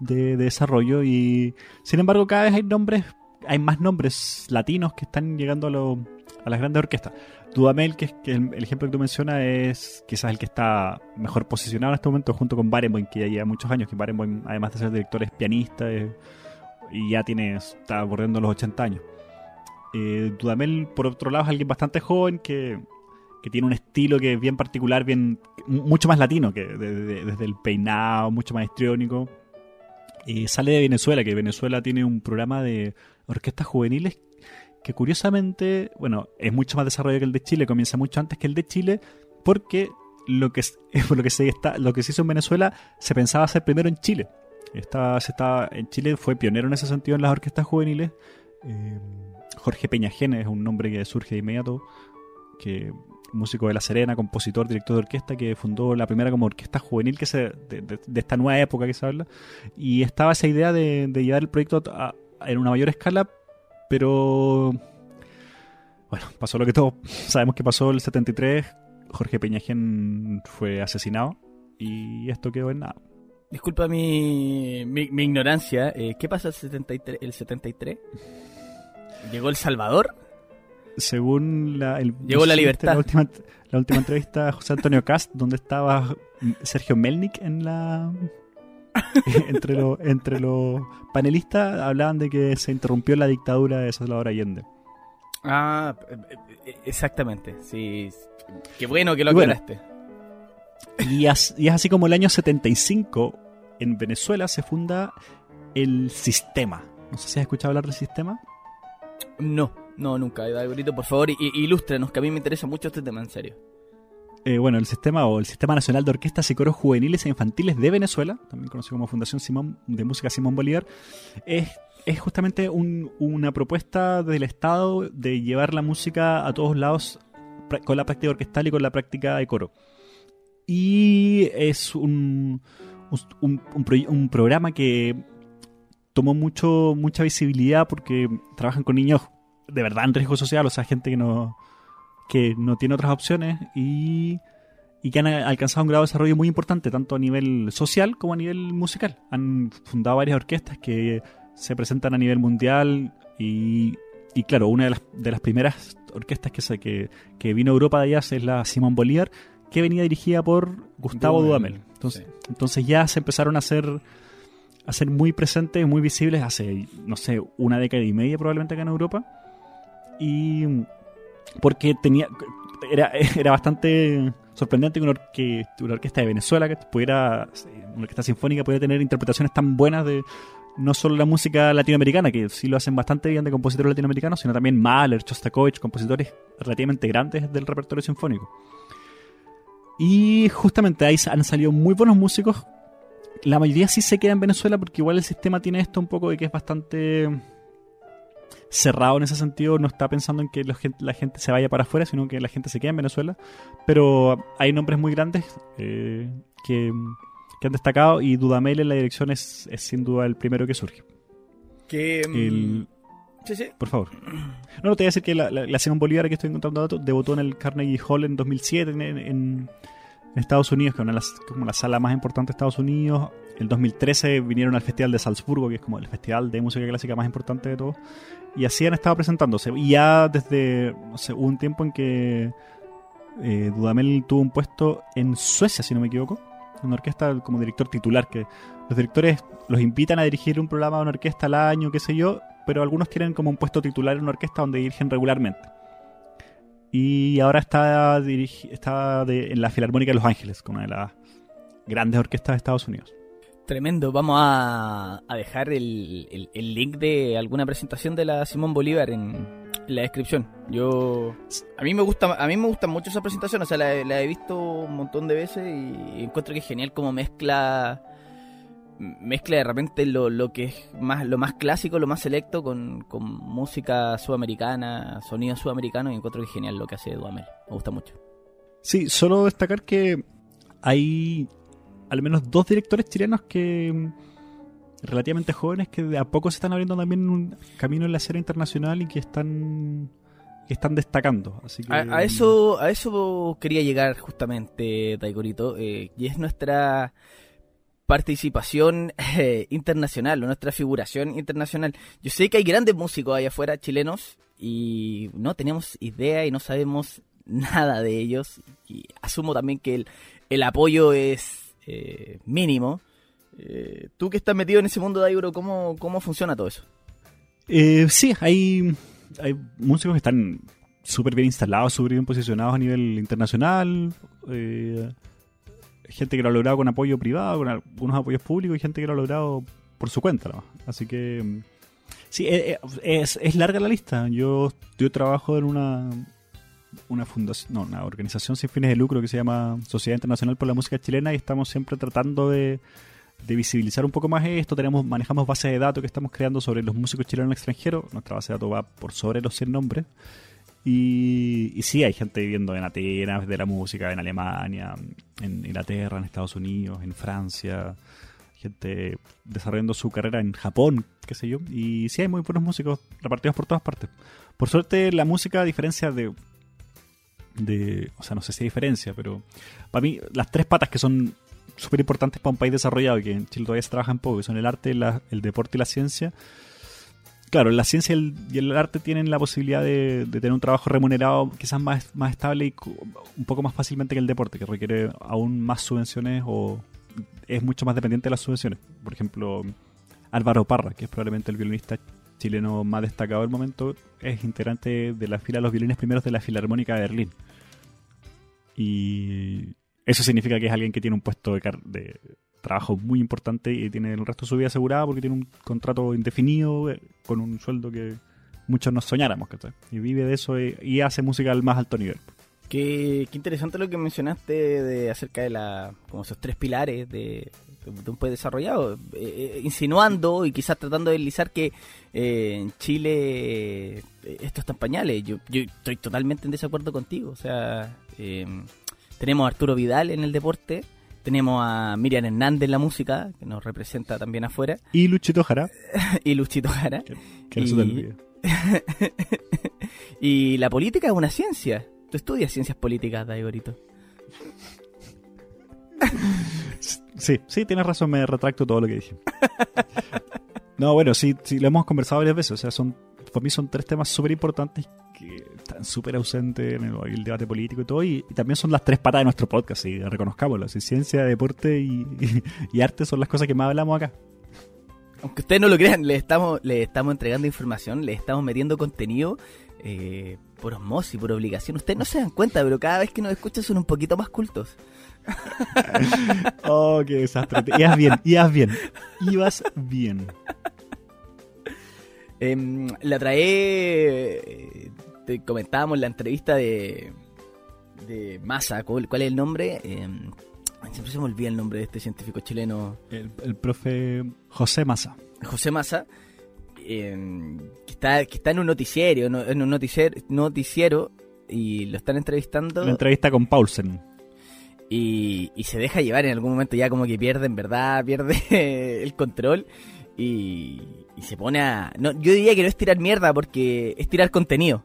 de, desarrollo y sin embargo cada vez hay nombres, hay más nombres latinos que están llegando a, a las grandes orquestas. Dudamel, que, es, que el, ejemplo que tú mencionas, es quizás el que está mejor posicionado en este momento junto con Barenboim, que ya lleva muchos años, que Barenboim, además de ser director, es pianista eh, y ya tiene, está bordeando los 80 años. Eh, Dudamel, por otro lado, es alguien bastante joven que, tiene un estilo que es bien particular, bien mucho más latino, que desde el peinado, mucho más histriónico. Y sale de Venezuela, que Venezuela tiene un programa de orquestas juveniles que curiosamente, bueno, es mucho más desarrollado que el de Chile, comienza mucho antes que el de Chile, porque lo que, [laughs] lo que, se, está, lo que se hizo en Venezuela se pensaba hacer primero en Chile. Estaba, se estaba, en Chile fue pionero en ese sentido en las orquestas juveniles. Eh, Jorge Peñajena es un nombre que surge de inmediato, que músico de La Serena, compositor, director de orquesta, que fundó la primera como orquesta juvenil que se, de, esta nueva época que se habla. Y estaba esa idea de, llevar el proyecto en una mayor escala, pero bueno, pasó lo que todos sabemos que pasó el 73. Jorge Peñajen fue asesinado y esto quedó en nada. Disculpa mi, mi, ignorancia, eh, ¿qué pasa el 73? El 73? ¿Llegó El Salvador? Según la, Llegó la libertad. La última, la última entrevista a José Antonio Cast, donde estaba Sergio Melnik en la. [laughs] entre los entre los panelistas hablaban de que se interrumpió la dictadura de Salvador Allende. Ah, exactamente. Sí, qué bueno que lo aclaraste. Y, y es así como el año 75 en Venezuela se funda el sistema. No sé si has escuchado hablar del sistema. No, no, nunca. Algorito, por favor, ilústrenos, que a mí me interesa mucho este tema, en serio. Eh, bueno, el sistema o el Sistema Nacional de Orquestas y Coros Juveniles e Infantiles de Venezuela, también conocido como Fundación Simón de Música Simón Bolívar, es, es justamente una propuesta del Estado de llevar la música a todos lados con la práctica orquestal y con la práctica de coro. Y es un, un, un programa que tomó mucho, mucha visibilidad porque trabajan con niños de verdad en riesgo social, o sea, gente que no, que no tiene otras opciones y, y que han alcanzado un grado de desarrollo muy importante, tanto a nivel social como a nivel musical. Han fundado varias orquestas que se presentan a nivel mundial y, y claro, una de las, de las primeras orquestas que, se, que, que vino a Europa de allá es la Simón Bolívar, que venía dirigida por Gustavo Dudamel. Entonces, entonces ya se empezaron a hacer a ser muy presentes, muy visibles hace, no sé, una década y media probablemente acá en Europa. Y porque tenía era, [laughs] era bastante sorprendente que una, una orquesta de Venezuela, que pudiera, una orquesta sinfónica, pudiera tener interpretaciones tan buenas de no solo la música latinoamericana, que sí lo hacen bastante bien de compositores latinoamericanos, sino también Mahler, Shostakovich, compositores relativamente grandes del repertorio sinfónico. Y justamente ahí han salido muy buenos músicos. La mayoría sí se queda en Venezuela porque igual el sistema tiene esto un poco de que es bastante cerrado en ese sentido, no está pensando en que la gente se vaya para afuera, sino que la gente se quede en Venezuela. Pero hay nombres muy grandes eh, que, han destacado y Dudamel en la dirección es, sin duda el primero que surge. Que, mm, sí, sí. Por favor. No, no te voy a decir que la, la, Simón Bolívar que estoy encontrando datos debutó en el Carnegie Hall en 2007 en, Estados Unidos, que es una como la sala más importante de Estados Unidos. En 2013 vinieron al Festival de Salzburgo, que es como el festival de música clásica más importante de todos. Y así han estado presentándose. Y ya desde, no sé, hubo un tiempo en que eh, Dudamel tuvo un puesto en Suecia, si no me equivoco, en una orquesta como director titular, que los directores los invitan a dirigir un programa de una orquesta al año, qué sé yo, pero algunos tienen como un puesto titular en una orquesta donde dirigen regularmente. Y ahora está, está en la Filarmónica de Los Ángeles, con una de las grandes orquestas de Estados Unidos. Tremendo, vamos a, dejar el, link de alguna presentación de la Simón Bolívar en, la descripción. Yo a mí me gusta a mí me gusta mucho esa presentación, o sea, la, he visto un montón de veces y encuentro que es genial como mezcla mezcla de repente lo, lo que es más lo más clásico, lo más selecto con, con música sudamericana, sonido sudamericano y encuentro que es genial lo que hace Duamel. Me gusta mucho. Sí, solo destacar que hay al menos dos directores chilenos que mm, relativamente jóvenes que de a poco se están abriendo también un camino en la escena internacional y que están que están destacando. Así a, mm, eso a eso quería llegar justamente, Taigorito, eh, y es nuestra participación [laughs] eh, internacional o nuestra figuración internacional. Yo sé que hay grandes músicos allá afuera chilenos y no tenemos idea y no sabemos [laughs] nada de ellos y asumo también que el, el apoyo es eh, mínimo. Eh, tú que estás metido en ese mundo de Euro, ¿cómo, cómo funciona todo eso? Eh, sí, hay, hay músicos que están súper bien instalados, súper bien posicionados a nivel internacional. gente que lo ha logrado con apoyo privado, con algunos apoyos públicos y gente que lo ha logrado por su cuenta. Así que sí, es, es, larga la lista. Yo, yo trabajo en una una fundación, no, una organización sin fines de lucro que se llama Sociedad Internacional por la Música Chilena y estamos siempre tratando de, visibilizar un poco más esto. Tenemos, manejamos bases de datos que estamos creando sobre los músicos chilenos extranjeros. Nuestra base de datos va por sobre los 100 nombres. Y, y sí, hay gente viviendo en Atenas de la música, en Alemania, en Inglaterra, en Estados Unidos, en Francia, gente desarrollando su carrera en Japón, qué sé yo. Y sí, hay muy buenos músicos repartidos por todas partes. Por suerte, la música, a diferencia de de, o sea, no sé si hay diferencia, pero para mí las tres patas que son súper importantes para un país desarrollado y que en Chile todavía se trabajan poco, que son el arte, el deporte y la ciencia. Claro, la ciencia y el, arte tienen la posibilidad de, tener un trabajo remunerado quizás más, más estable y un poco más fácilmente que el deporte, que requiere aún más subvenciones o es mucho más dependiente de las subvenciones. Por ejemplo, Álvaro Parra, que es probablemente el violinista chileno más destacado del momento, es integrante de la fila de los violines primeros de la Filarmónica de Berlín. Y eso significa que es alguien que tiene un puesto de, trabajo muy importante y tiene el resto de su vida asegurada porque tiene un contrato indefinido eh, con un sueldo que muchos nos soñáramos. Y vive de eso y, hace música al más alto nivel. Qué, qué, interesante lo que mencionaste de acerca de la como esos tres pilares de, de un país desarrollado, eh, eh, insinuando y quizás tratando de deslizar que eh, en Chile esto está en pañales. Yo, yo estoy totalmente en desacuerdo contigo. O sea, tenemos a Arturo Vidal en el deporte, tenemos a Miriam Hernández en la música, que nos representa también afuera. Y Luchito Jara. [laughs] y Luchito Jara. Que, y... [laughs] y la política es una ciencia. Tú estudias ciencias políticas, Daigorito. [laughs] Sí, sí, tienes razón, me retracto todo lo que dije. [laughs] No, bueno, sí, sí, lo hemos conversado varias veces. O sea, son, para mí son tres temas súper importantes que están súper ausentes en el, debate político y todo. Y, también son las tres patas de nuestro podcast, y reconozcámoslo. ciencia, deporte y, arte son las cosas que más hablamos acá. Aunque ustedes no lo crean, le estamos, le estamos entregando información, le estamos metiendo contenido. Eh, por osmosis, por obligación. Ustedes no se dan cuenta, pero cada vez que nos escuchan son un poquito más cultos. [laughs] oh, qué desastre. Ibas bien, ibas bien. Ibas bien. Em, la trae. Eh, te comentábamos la entrevista de. de Massa. ¿Cuál, es el nombre? Em, siempre se me olvida el nombre de este científico chileno. El, profe José Massa. José Massa. Em, que, está, que está en un noticiero, en un noticiero, noticiero y lo están entrevistando. La entrevista con Paulsen. Y, y, se deja llevar en algún momento ya como que pierde en verdad, pierde [laughs] el control y, y se pone a... No, yo diría que no es tirar mierda porque es tirar contenido,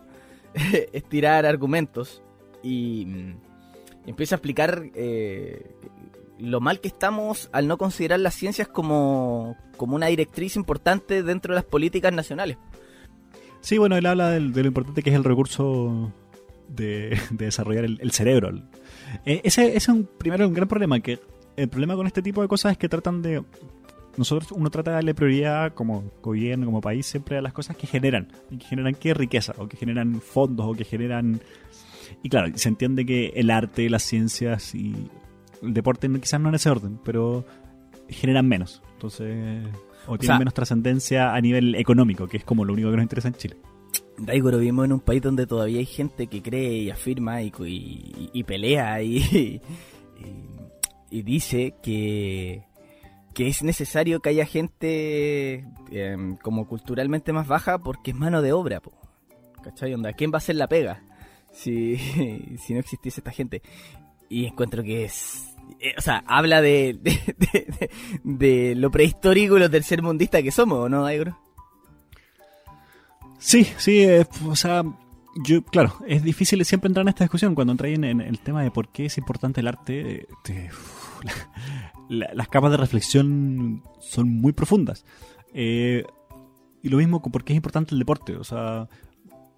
[laughs] es tirar argumentos y, empieza a explicar eh, lo mal que estamos al no considerar las ciencias como, como una directriz importante dentro de las políticas nacionales. Sí, bueno, él habla de, lo importante que es el recurso de, [laughs] desarrollar el, cerebro. Eh, ese, es un, primero un gran problema, que el problema con este tipo de cosas es que tratan de nosotros uno trata de darle prioridad como gobierno, como país, siempre a las cosas que generan. Y que generan qué riqueza, o que generan fondos, o que generan... Y claro, se entiende que el arte, las ciencias y el deporte quizás no en ese orden, pero generan menos. Entonces, o tienen menos trascendencia a nivel económico, que es como lo único que nos interesa en Chile. Daigo, vivimos en un país donde todavía hay gente que cree y afirma y, y, pelea [laughs] y, y, dice que que es necesario que haya gente em, como culturalmente más baja porque es mano de obra. ¿cachai? ¿Quién va a hacer la pega si, [laughs] si no existiese esta gente? Y encuentro que es... Eh, o sea, habla de, [laughs] de, lo prehistórico y lo tercermundista que somos, ¿no, Aigro? Sí, sí, eh, o sea, yo, claro, es difícil siempre entrar en esta discusión cuando entráis en, el tema de por qué es importante el arte. Las capas de reflexión son muy profundas. Eh, y lo mismo con por qué es importante el deporte. O sea,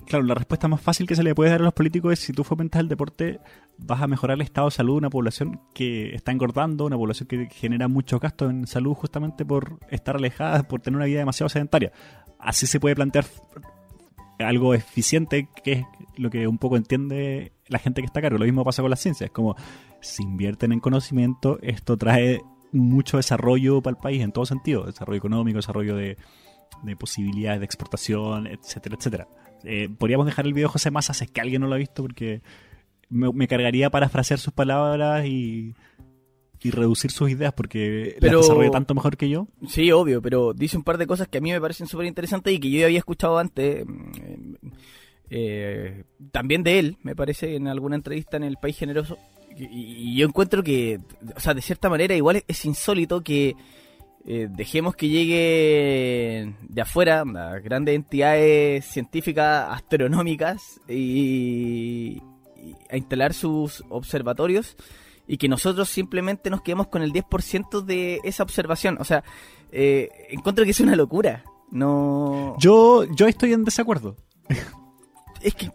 claro, la respuesta más fácil que se le puede dar a los políticos es si tú fomentas el deporte, vas a mejorar el estado de salud de una población que está engordando, una población que genera muchos gastos en salud justamente por estar alejada, por tener una vida demasiado sedentaria. Así se puede plantear algo eficiente, que es lo que un poco entiende la gente que está a cargo. Lo mismo pasa con la ciencia. Es como, si invierten en conocimiento, esto trae mucho desarrollo para el país en todo sentido. Desarrollo económico, desarrollo de, posibilidades de exportación, etcétera, etcétera. Eh, podríamos dejar el video de José Massa si es que alguien no lo ha visto porque me, me cargaría parafrasear sus palabras y y reducir sus ideas porque pero, las desarrolla tanto mejor que yo. Sí, obvio, pero dice un par de cosas que a mí me parecen súper interesantes y que yo ya había escuchado antes. Mm, eh, también de él, me parece, en alguna entrevista en El País Generoso. Y, yo encuentro que, o sea, de cierta manera, igual es, insólito que eh, dejemos que llegue de afuera grandes entidades científicas, astronómicas, y a instalar sus observatorios y que nosotros simplemente nos quedemos con el 10% de esa observación. O sea, eh, encuentro que es una locura. No. Yo, yo estoy en desacuerdo. [laughs] Es que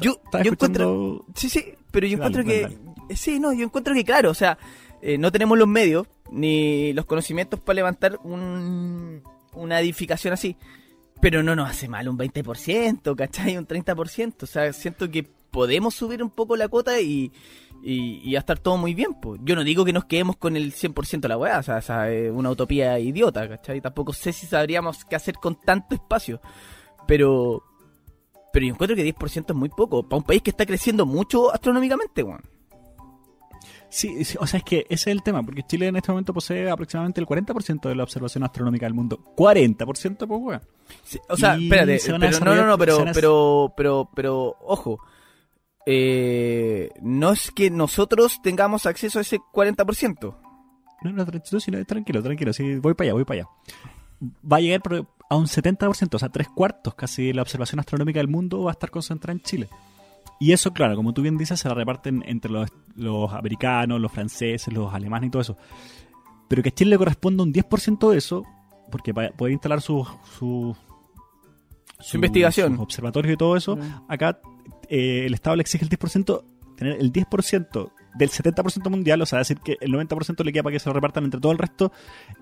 yo, encuentro. Sí, sí, pero yo encuentro que. Sí, no, yo encuentro que, claro, o sea, eh, no tenemos los medios ni los conocimientos para levantar un, una edificación así. Pero no nos hace mal un 20%, ¿cachai? Un 30%. O sea, siento que podemos subir un poco la cuota y, y, va a estar todo muy bien. Pues. Yo no digo que nos quedemos con el 100% de la weá, o sea, es una utopía idiota, ¿cachai? Tampoco sé si sabríamos qué hacer con tanto espacio, pero pero yo encuentro que 10% es muy poco para un país que está creciendo mucho astronómicamente, weón. Sí, o sea, es que ese es el tema, porque Chile en este momento posee aproximadamente el 40% de la observación astronómica del mundo. 40%, pues, weón. o sea, espérate, pero no, no, no, pero, pero, pero, pero, ojo, eh, no es que nosotros tengamos acceso a ese 40%. No, no, tranquilo, tranquilo, sí, voy para allá, voy para allá. Va a llegar a un 70%, o sea, tres cuartos casi de la observación astronómica del mundo va a estar concentrada en Chile. Y eso, claro, como tú bien dices, se la reparten entre los, americanos, los franceses, los alemanes y todo eso. Pero que a Chile le corresponda un 10% de eso, porque para poder instalar su, su, su, investigación, sus observatorios y todo eso, mm. acá eh, el Estado le exige el 10%, tener el 10% del 70% mundial, o sea, decir que el 90% le queda para que se lo repartan entre todo el resto,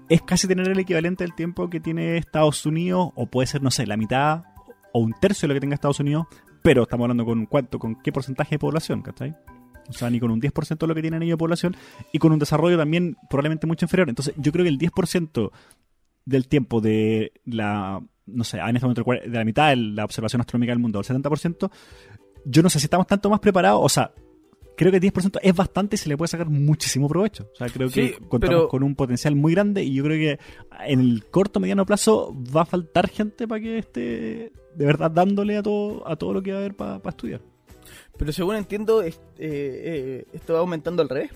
es casi tener el equivalente del tiempo que tiene Estados Unidos, o puede ser, no sé, la mitad o un tercio de lo que tenga Estados Unidos pero estamos hablando con cuánto, con qué porcentaje de población, ¿cachai? O sea, ni con un 10% de lo que tienen ellos de población y con un desarrollo también probablemente mucho inferior. Entonces, yo creo que el 10% del tiempo de la, no sé, en este momento de la mitad de la observación astronómica del mundo, el 70%, yo no sé si estamos tanto más preparados, o sea, creo que el 10% es bastante y se le puede sacar muchísimo provecho. O sea, creo que contamos con un potencial muy grande y yo creo que en el corto mediano plazo va a faltar gente para que esté de verdad dándole a todo, a todo lo que va a haber para estudiar. Pero según entiendo, eh, eh, esto va aumentando al revés.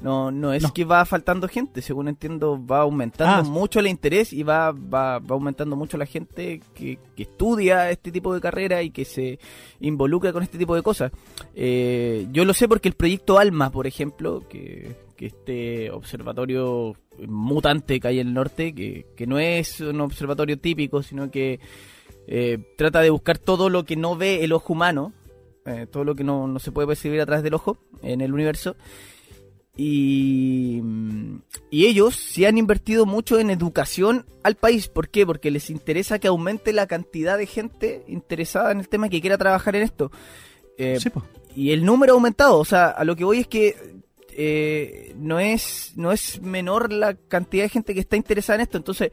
No, no es que va faltando gente, según entiendo, va aumentando ah. mucho el interés y va, va, va aumentando mucho la gente que, estudia este tipo de carrera y que se involucra con este tipo de cosas. Eh, yo lo sé porque el proyecto ALMA, por ejemplo, que, que este observatorio mutante que hay en el norte, que, que no es un observatorio típico, sino que eh, trata de buscar todo lo que no ve el ojo humano, eh, todo lo que no, no se puede percibir a través del ojo en el universo y, y ellos sí han invertido mucho en educación al país. ¿Por qué? Porque les interesa que aumente la cantidad de gente interesada en el tema que quiera trabajar en esto. Eh, y el número ha aumentado. O sea, a lo que voy es que eh, no, es, no es menor la cantidad de gente que está interesada en esto. Entonces,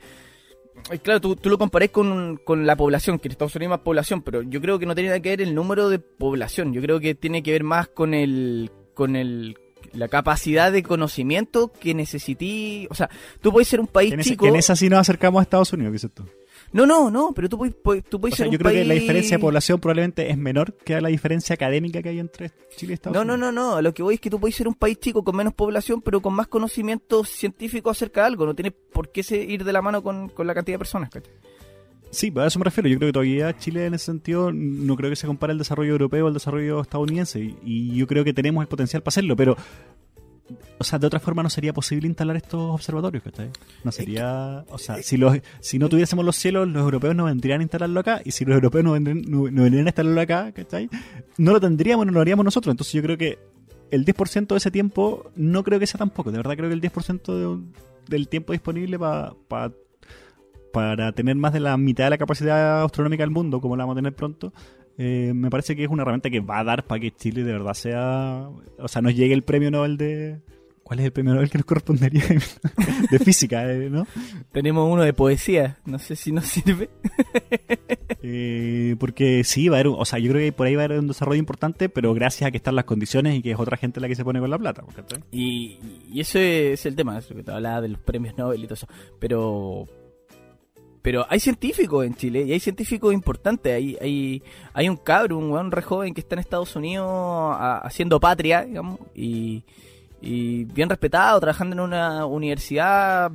eh, claro, tú, tú lo comparás con, con, la población, que en Estados Unidos hay más población, pero yo creo que no tiene nada que ver el número de población. Yo creo que tiene que ver más con el con el la capacidad de conocimiento que necesití. O sea, tú puedes ser un país chico. en esa sí nos acercamos a Estados Unidos, dices tú. No, no, no, pero tú puedes, tú puedes ser yo creo que la diferencia de población probablemente es menor que la diferencia académica que hay entre Chile y Estados Unidos. No, no, no, no. Lo que voy es que tú puedes ser un país chico con menos población, pero con más conocimiento científico acerca de algo. No tiene por qué ir de la mano con, la cantidad de personas. Sí, a eso me refiero. Yo creo que todavía Chile en ese sentido no creo que se compare el desarrollo europeo al desarrollo estadounidense. y yo creo que tenemos el potencial para hacerlo, pero o sea, de otra forma no sería posible instalar estos observatorios, ¿cachai? No sería, o sea, si los, si no tuviésemos los cielos, los europeos no vendrían a instalarlo acá, y si los europeos no vendrían, no, vendrían a instalarlo acá, ¿cachai? No lo tendríamos, no lo haríamos nosotros. Entonces yo creo que el 10% de ese tiempo no creo que sea tan poco. De verdad creo que el 10% del tiempo disponible para para tener más de la mitad de la capacidad astronómica del mundo, como la vamos a tener pronto, eh, me parece que es una herramienta que va a dar para que Chile de verdad sea. O sea, nos llegue el premio Nobel de. ¿Cuál es el premio Nobel que nos correspondería? [laughs] de física, eh, ¿no? Tenemos uno de poesía, no sé si nos sirve. [laughs] Eh, porque sí, va a haber. O sea, yo creo que por ahí va a haber un desarrollo importante, pero gracias a que están las condiciones y que es otra gente la que se pone con la plata. Y, y eso es el tema, eso que te hablaba de los premios Nobel y todo eso. Pero pero hay científicos en Chile y hay científicos importantes. Hay, hay, hay un cabro, un weón re joven que está en Estados Unidos haciendo patria, digamos, y, y bien respetado, trabajando en una universidad.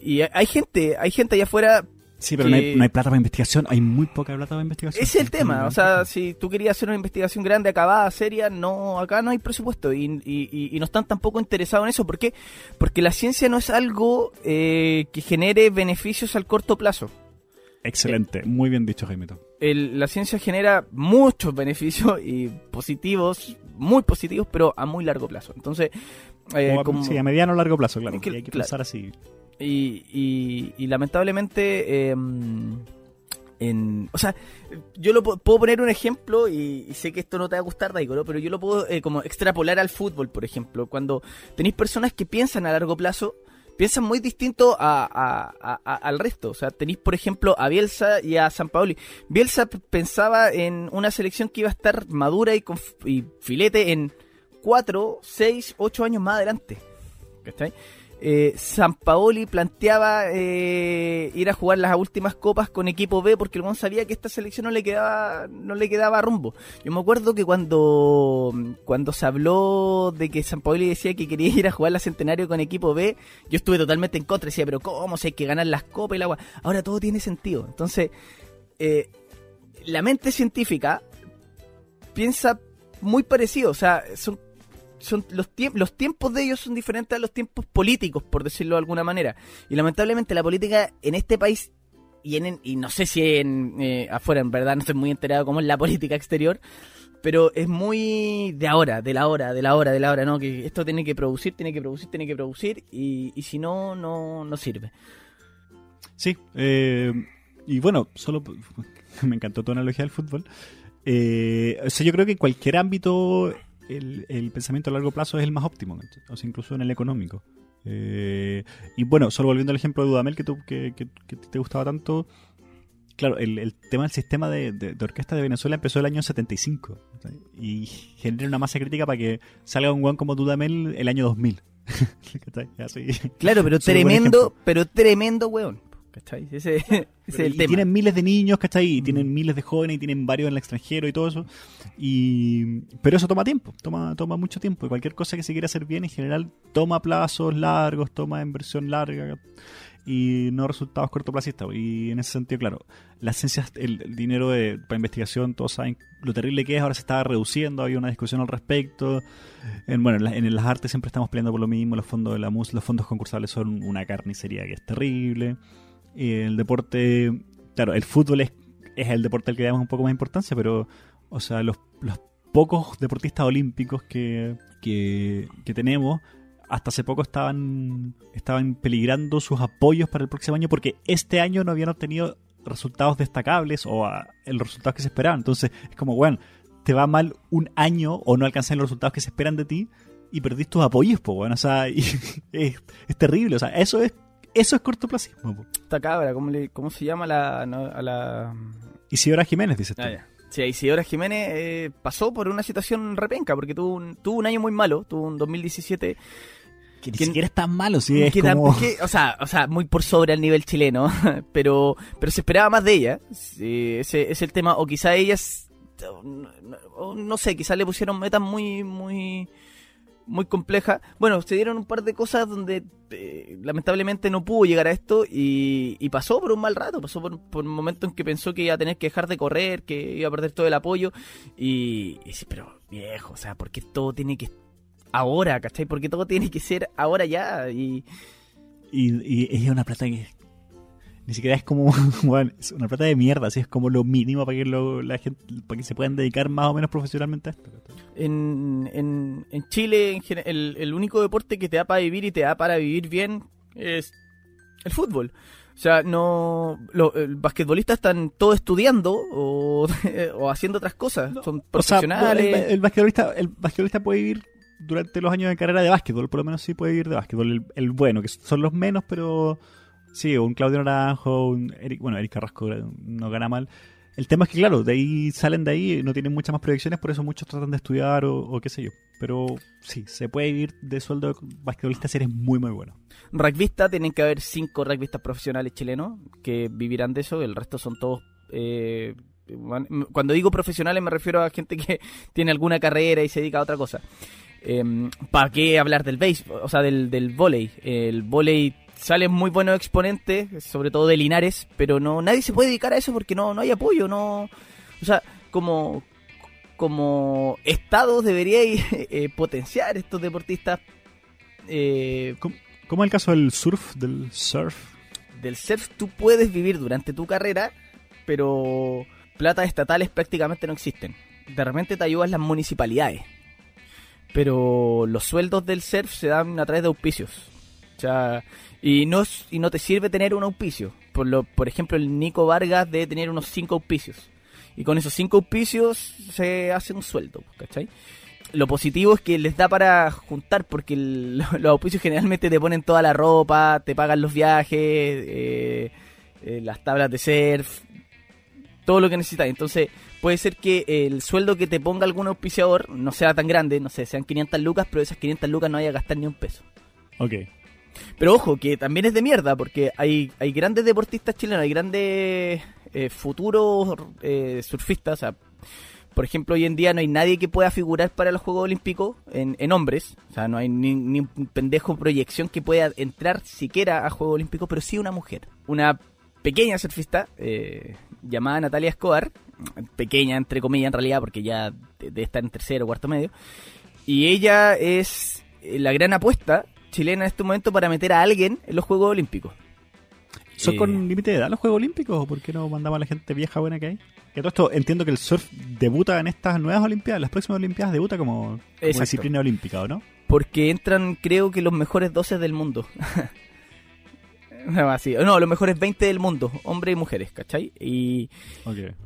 Y hay gente, hay gente allá afuera Sí, pero no, hay, plata para investigación, hay muy poca plata para investigación. Ese es el tema, o sea, si tú querías hacer una investigación grande, acabada, seria, no, acá no hay presupuesto y, y, no están tampoco interesados en eso. ¿Por qué? Porque la ciencia no es algo eh, que genere beneficios al corto plazo. Excelente, muy bien dicho, Jaime. la ciencia genera muchos [laughs] beneficios y positivos, muy positivos, pero a muy largo plazo. Entonces, eh, como, sí, a mediano o largo plazo, claro. hay que pensar así. Y, y, lamentablemente, em, en, o sea, yo lo puedo poner un ejemplo y, sé que esto no te va a gustar, Daiko, pero yo lo puedo eh, como extrapolar al fútbol, por ejemplo. Cuando tenéis personas que piensan a largo plazo, piensan muy distinto a, al resto. O sea, tenéis, por ejemplo, a Bielsa y a San Paoli. Bielsa pensaba en una selección que iba a estar madura y, con, y filete en 4, 6, 8 años más adelante. ¿Cachai? Eh, San Paoli planteaba eh, ir a jugar las últimas copas con equipo B porque el sabía que esta selección no le quedaba no le quedaba rumbo. Yo me acuerdo que cuando cuando se habló de que San Paoli decía que quería [laughs] ir a jugar la Centenario con equipo B, yo estuve totalmente en contra, decía, pero ¿cómo? Si hay que ganar las copas y el agua. Ahora todo tiene sentido. Entonces, eh, la mente científica piensa muy parecido, o sea, son son los, los tiempos de ellos son diferentes a los tiempos políticos, por decirlo de alguna manera. Y lamentablemente la política en este país y, en, y no sé si en, eh, afuera, en verdad no estoy muy enterado cómo es la política exterior, pero es muy de ahora, de la hora, de la hora, de la hora, ¿no? Que esto tiene que producir, tiene que producir, tiene que producir y, y si no, no, no sirve. Sí, eh, y bueno, solo [laughs] me encantó tu analogía del fútbol. Eh, o sea, yo creo que cualquier ámbito el, el pensamiento a largo plazo es el más óptimo, o sea, incluso en el económico. Eh, y bueno, solo volviendo al ejemplo de Dudamel que, tú, que, que- que te gustaba tanto, claro, el, el tema del sistema de, de- de orquesta de Venezuela empezó el año 75 ¿cachai? y genera una masa crítica para que salga un guan como Dudamel el año 2000. [laughs] ¿cachai? Así. Claro, pero tremendo, pero tremendo weón. ¿Cachai? Ese es el y tema. tienen miles de niños, ¿cachai? Y Mm. tienen miles de jóvenes y tienen varios en el extranjero y todo eso. Y... Pero eso toma tiempo, toma, toma mucho tiempo. Y cualquier cosa que se quiera hacer bien en general toma plazos largos, toma inversión larga y no resultados cortoplacistas. Y en ese sentido, claro, la ciencia, el, el dinero de, para investigación, todos saben lo terrible que es, ahora se está reduciendo, había una discusión al respecto. En, bueno, en, la- en las artes siempre estamos peleando por lo mismo, los fondos de la música, los fondos concursables son una carnicería que es terrible. El deporte, claro, el fútbol es, es el deporte al que damos un poco más importancia, pero, o sea, los, los pocos deportistas olímpicos que, que, tenemos, hasta hace poco estaban, estaban peligrando sus apoyos para el próximo año porque este año no habían obtenido resultados destacables o ah, los resultados que se esperaban. Entonces, es como, bueno, te va mal un año o no alcanzas los resultados que se esperan de ti y perdís tus apoyos, pues, bueno, o sea, y [laughs] es, es terrible, o sea, eso es, eso es cortoplacismo, po. Esta cabra, ¿cómo, le, cómo se llama la, no, a la... Isidora Jiménez, dices tú. Ah, ya. Sí, Isidora Jiménez eh, pasó por una situación repenca, porque tuvo un, tuvo un año muy malo, tuvo un 2017 que ni ¿Quién- siquiera es tan malo, sí, es que como... que, o, sea, o sea, muy por sobre al nivel chileno, [laughs] pero pero se esperaba más de ella. Sí, ese es el tema. O quizá ellas, no, no sé, quizá le pusieron metas muy, muy, muy complejas. Bueno, se dieron un par de cosas donde eh, lamentablemente no pudo llegar a esto y, pasó por un mal rato, pasó por, por un momento en que pensó que iba a tener que dejar de correr, que iba a perder todo el apoyo y, y pero viejo, o sea, ¿por qué todo tiene que ahora, ¿cachai? Porque todo tiene que ser ahora ya y... Y, y es una plata que ni siquiera es como [laughs] bueno, es una plata de mierda, así es como lo mínimo para que lo- la gente para que se puedan dedicar más o menos profesionalmente a esto. En, en, en Chile, en el, el único deporte que te da para vivir y te da para vivir bien es el fútbol. O sea, no. Los basquetbolistas están todos estudiando o, [laughs] o haciendo otras cosas. Son O sea, profesionales. el, el basquetbolista, el basquetbolista puede vivir durante los años de carrera de básquetbol, por lo menos sí puede vivir de básquetbol, el, el bueno, que son los menos, pero sí, un Claudio Naranjo, un Eric, bueno, Eric Carrasco no gana mal. El tema es que, claro, de ahí salen de ahí, no tienen muchas más proyecciones, por eso muchos tratan de estudiar o, o qué sé yo. Pero sí, se puede vivir de sueldo de basquetbolista si muy, muy bueno. Rugbyista, tienen que haber cinco rugbyistas profesionales chilenos que vivirán de eso. El resto son todos. eh, cuando digo profesionales, me refiero a gente que [laughs] tiene alguna carrera y se dedica a otra cosa. ¿Para qué hablar del béisbol? O sea, del, del volei. El volei salen muy buenos exponentes, sobre todo de Linares, pero no nadie se puede dedicar a eso porque no, no hay apoyo. no O sea, como, como Estado deberíais [laughs] eh, potenciar estos deportistas. Eh, Como el caso del surf, del surf. del surf tú puedes vivir durante tu carrera, pero platas estatales prácticamente no existen. De repente te ayudan las municipalidades, pero los sueldos del surf se dan a través de auspicios. Y no, y no te sirve tener un auspicio. Por, lo, por ejemplo, el Nico Vargas debe tener unos 5 auspicios. Y con esos 5 auspicios se hace un sueldo, ¿cachai? Lo positivo es que les da para juntar, porque [laughs] los auspicios generalmente te ponen toda la ropa, te pagan los viajes, eh, eh, las tablas de surf, todo lo que necesitas. Entonces, puede ser que el sueldo que te ponga algún auspiciador no sea tan grande, no sé, sean 500 lucas, pero esas 500 lucas no vaya a gastar ni un peso. Ok. Pero ojo, que también es de mierda, porque hay, hay grandes deportistas chilenos, hay grandes eh, futuros eh, surfistas. O sea, por ejemplo, hoy en día no hay nadie que pueda figurar para los Juegos Olímpicos en, hombres. O sea, no hay ni, un pendejo proyección que pueda entrar siquiera a Juegos Olímpicos, pero sí una mujer. Una pequeña surfista eh, llamada Natalia Escobar, pequeña entre comillas en realidad, porque ya de- debe estar en tercero o cuarto medio. Y ella es eh, la gran apuesta chilena en este momento para meter a alguien en los Juegos Olímpicos. ¿Son Eh, con límite de edad los Juegos Olímpicos o por qué no mandamos a la gente vieja buena que hay? Que todo esto entiendo que el surf debuta en estas nuevas Olimpiadas, las próximas Olimpiadas debuta como, como disciplina olímpica, ¿o no? Porque entran, creo que los mejores 12 del mundo. [laughs] No, así. No, los mejores 20 del mundo, hombres y mujeres, ¿cachai? Y,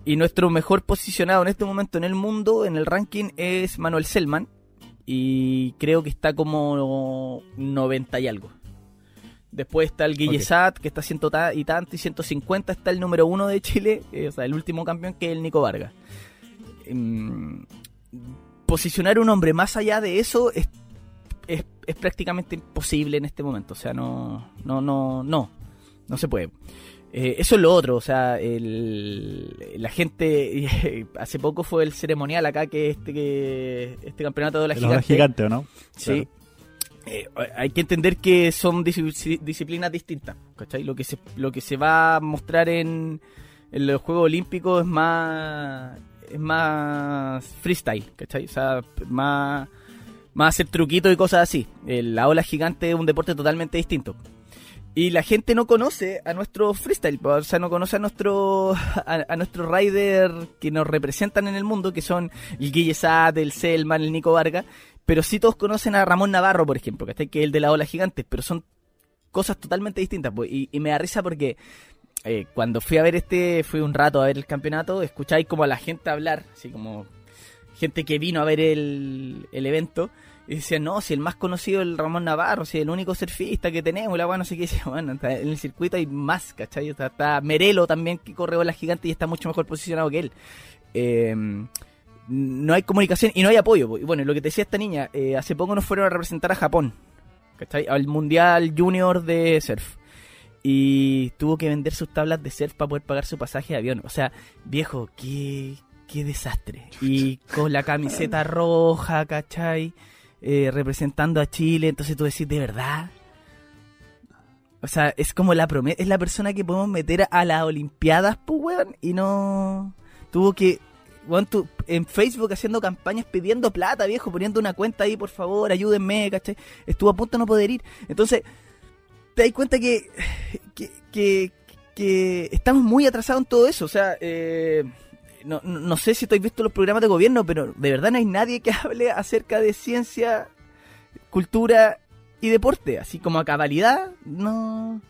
y nuestro mejor posicionado en este momento en el mundo, en el ranking, es Manuel Selman. Y creo que está como 90 y algo. Después está el Guille Ok. Sat, que está ciento ta- y tanto, y 150 está el número uno de Chile, eh, o sea, el último campeón, que es el Nico Vargas. Em, posicionar un hombre más allá de eso es, es, es prácticamente imposible en este momento. O sea, no, no, no, no, no se puede. Eh, eso es lo otro, o sea, el, la gente, [laughs] hace poco fue el ceremonial acá que este que este campeonato de la gigante, gigante, ¿o no? Sí. Eh, hay que entender que son dis- disciplinas distintas, ¿cachai? Lo que se, lo que se va a mostrar en, en los Juegos Olímpicos es más es más freestyle, ¿cachai? O sea, más, más hacer truquitos y cosas así. El- La ola gigante es un deporte totalmente distinto. Y la gente no conoce a nuestro freestyle, o sea, no conoce a nuestro [laughs] a, a nuestro rider que nos representan en el mundo, que son el Guille Sad, el Selman, el Nico Vargas, pero sí todos conocen a Ramón Navarro, por ejemplo, que es el de la ola gigante, pero son cosas totalmente distintas, po, y, y me da risa porque eh, cuando fui a ver este, fui un rato a ver el campeonato, escucháis como a la gente hablar, así como gente que vino a ver el, el evento, y decían, no, si el más conocido es el Ramón Navarro, si el único surfista que tenemos, la weá, no sé qué, [laughs] decía, bueno, está en el circuito hay más, ¿cachai? Sea, está Merelo también, que corre olas gigante y está mucho mejor posicionado que él. Eh, no hay comunicación y no hay apoyo. po. Y bueno, lo que te decía esta niña, eh, hace poco nos fueron a representar a Japón, ¿cachai? Al Mundial Junior de Surf. Y tuvo que vender sus tablas de surf para poder pagar su pasaje de avión. O sea, viejo, qué, qué desastre. Y [laughs] con la camiseta roja, ¿cachai? Eh, representando a Chile. Entonces tú decís, ¿de verdad? O sea, es como la promesa, es la persona que podemos meter a las Olimpiadas, pues, weón, y no... Tuvo que, weón, tú- en Facebook haciendo campañas pidiendo plata, viejo, poniendo una cuenta ahí, por favor, ayúdenme, ¿cachai? Estuvo a punto de no poder ir. Entonces, te das cuenta que, que, que, que estamos muy atrasados en todo eso, o sea, eh, no, no sé si has visto los programas de gobierno, pero de verdad no hay nadie que [laughs] hable acerca de ciencia, cultura y deporte, así como a cabalidad, no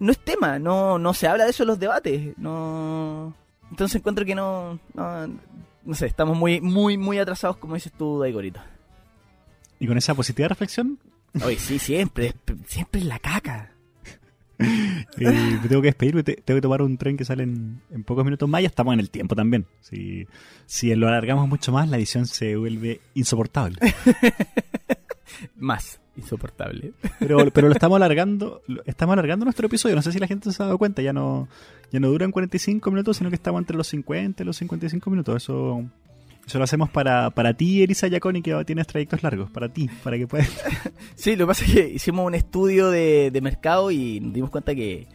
no es tema, no no se habla de eso en los debates, no entonces encuentro que no no, no sé, estamos muy muy muy atrasados como dices tú, Daigorito. Y con esa positiva reflexión, Oye, sí, siempre, siempre es la caca. [laughs] eh, me tengo que despedir, me te- tengo que tomar un tren que sale en, en pocos minutos más. Ya estamos en el tiempo también. Si, si lo alargamos mucho más, la edición se vuelve insoportable. [laughs] Más insoportable. Pero, pero lo [laughs] estamos alargando, lo- estamos alargando nuestro episodio. No sé si la gente se ha dado cuenta, ya no, ya no duran 45 minutos, sino que estamos entre los 50 y los 55 minutos. Eso, eso lo hacemos para, para ti, Elisa Yaconi, que tienes trayectos largos. Para ti, para que puedas. [laughs] Sí, lo que pasa es que hicimos un estudio de, de mercado y nos dimos cuenta que,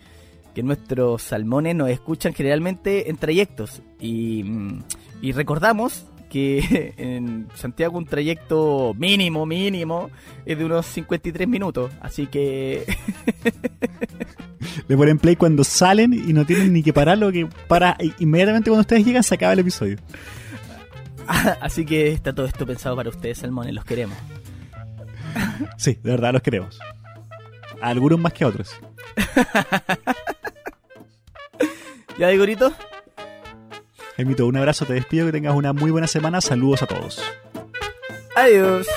que nuestros salmones nos escuchan generalmente en trayectos. Y, mm, y recordamos que [laughs] en Santiago un trayecto mínimo, mínimo, es de unos 53 minutos. Así que [laughs] Le ponen play cuando salen y no tienen ni que pararlo, que para inmediatamente cuando ustedes llegan se acaba el episodio. [laughs] así que está todo esto pensado para ustedes, salmones, los queremos. [laughs] Sí, de verdad los queremos. A algunos más que a otros. [laughs] ¿Ya, Igorito? Jaimito, un abrazo, te despido, que tengas una muy buena semana. Saludos a todos. Adiós.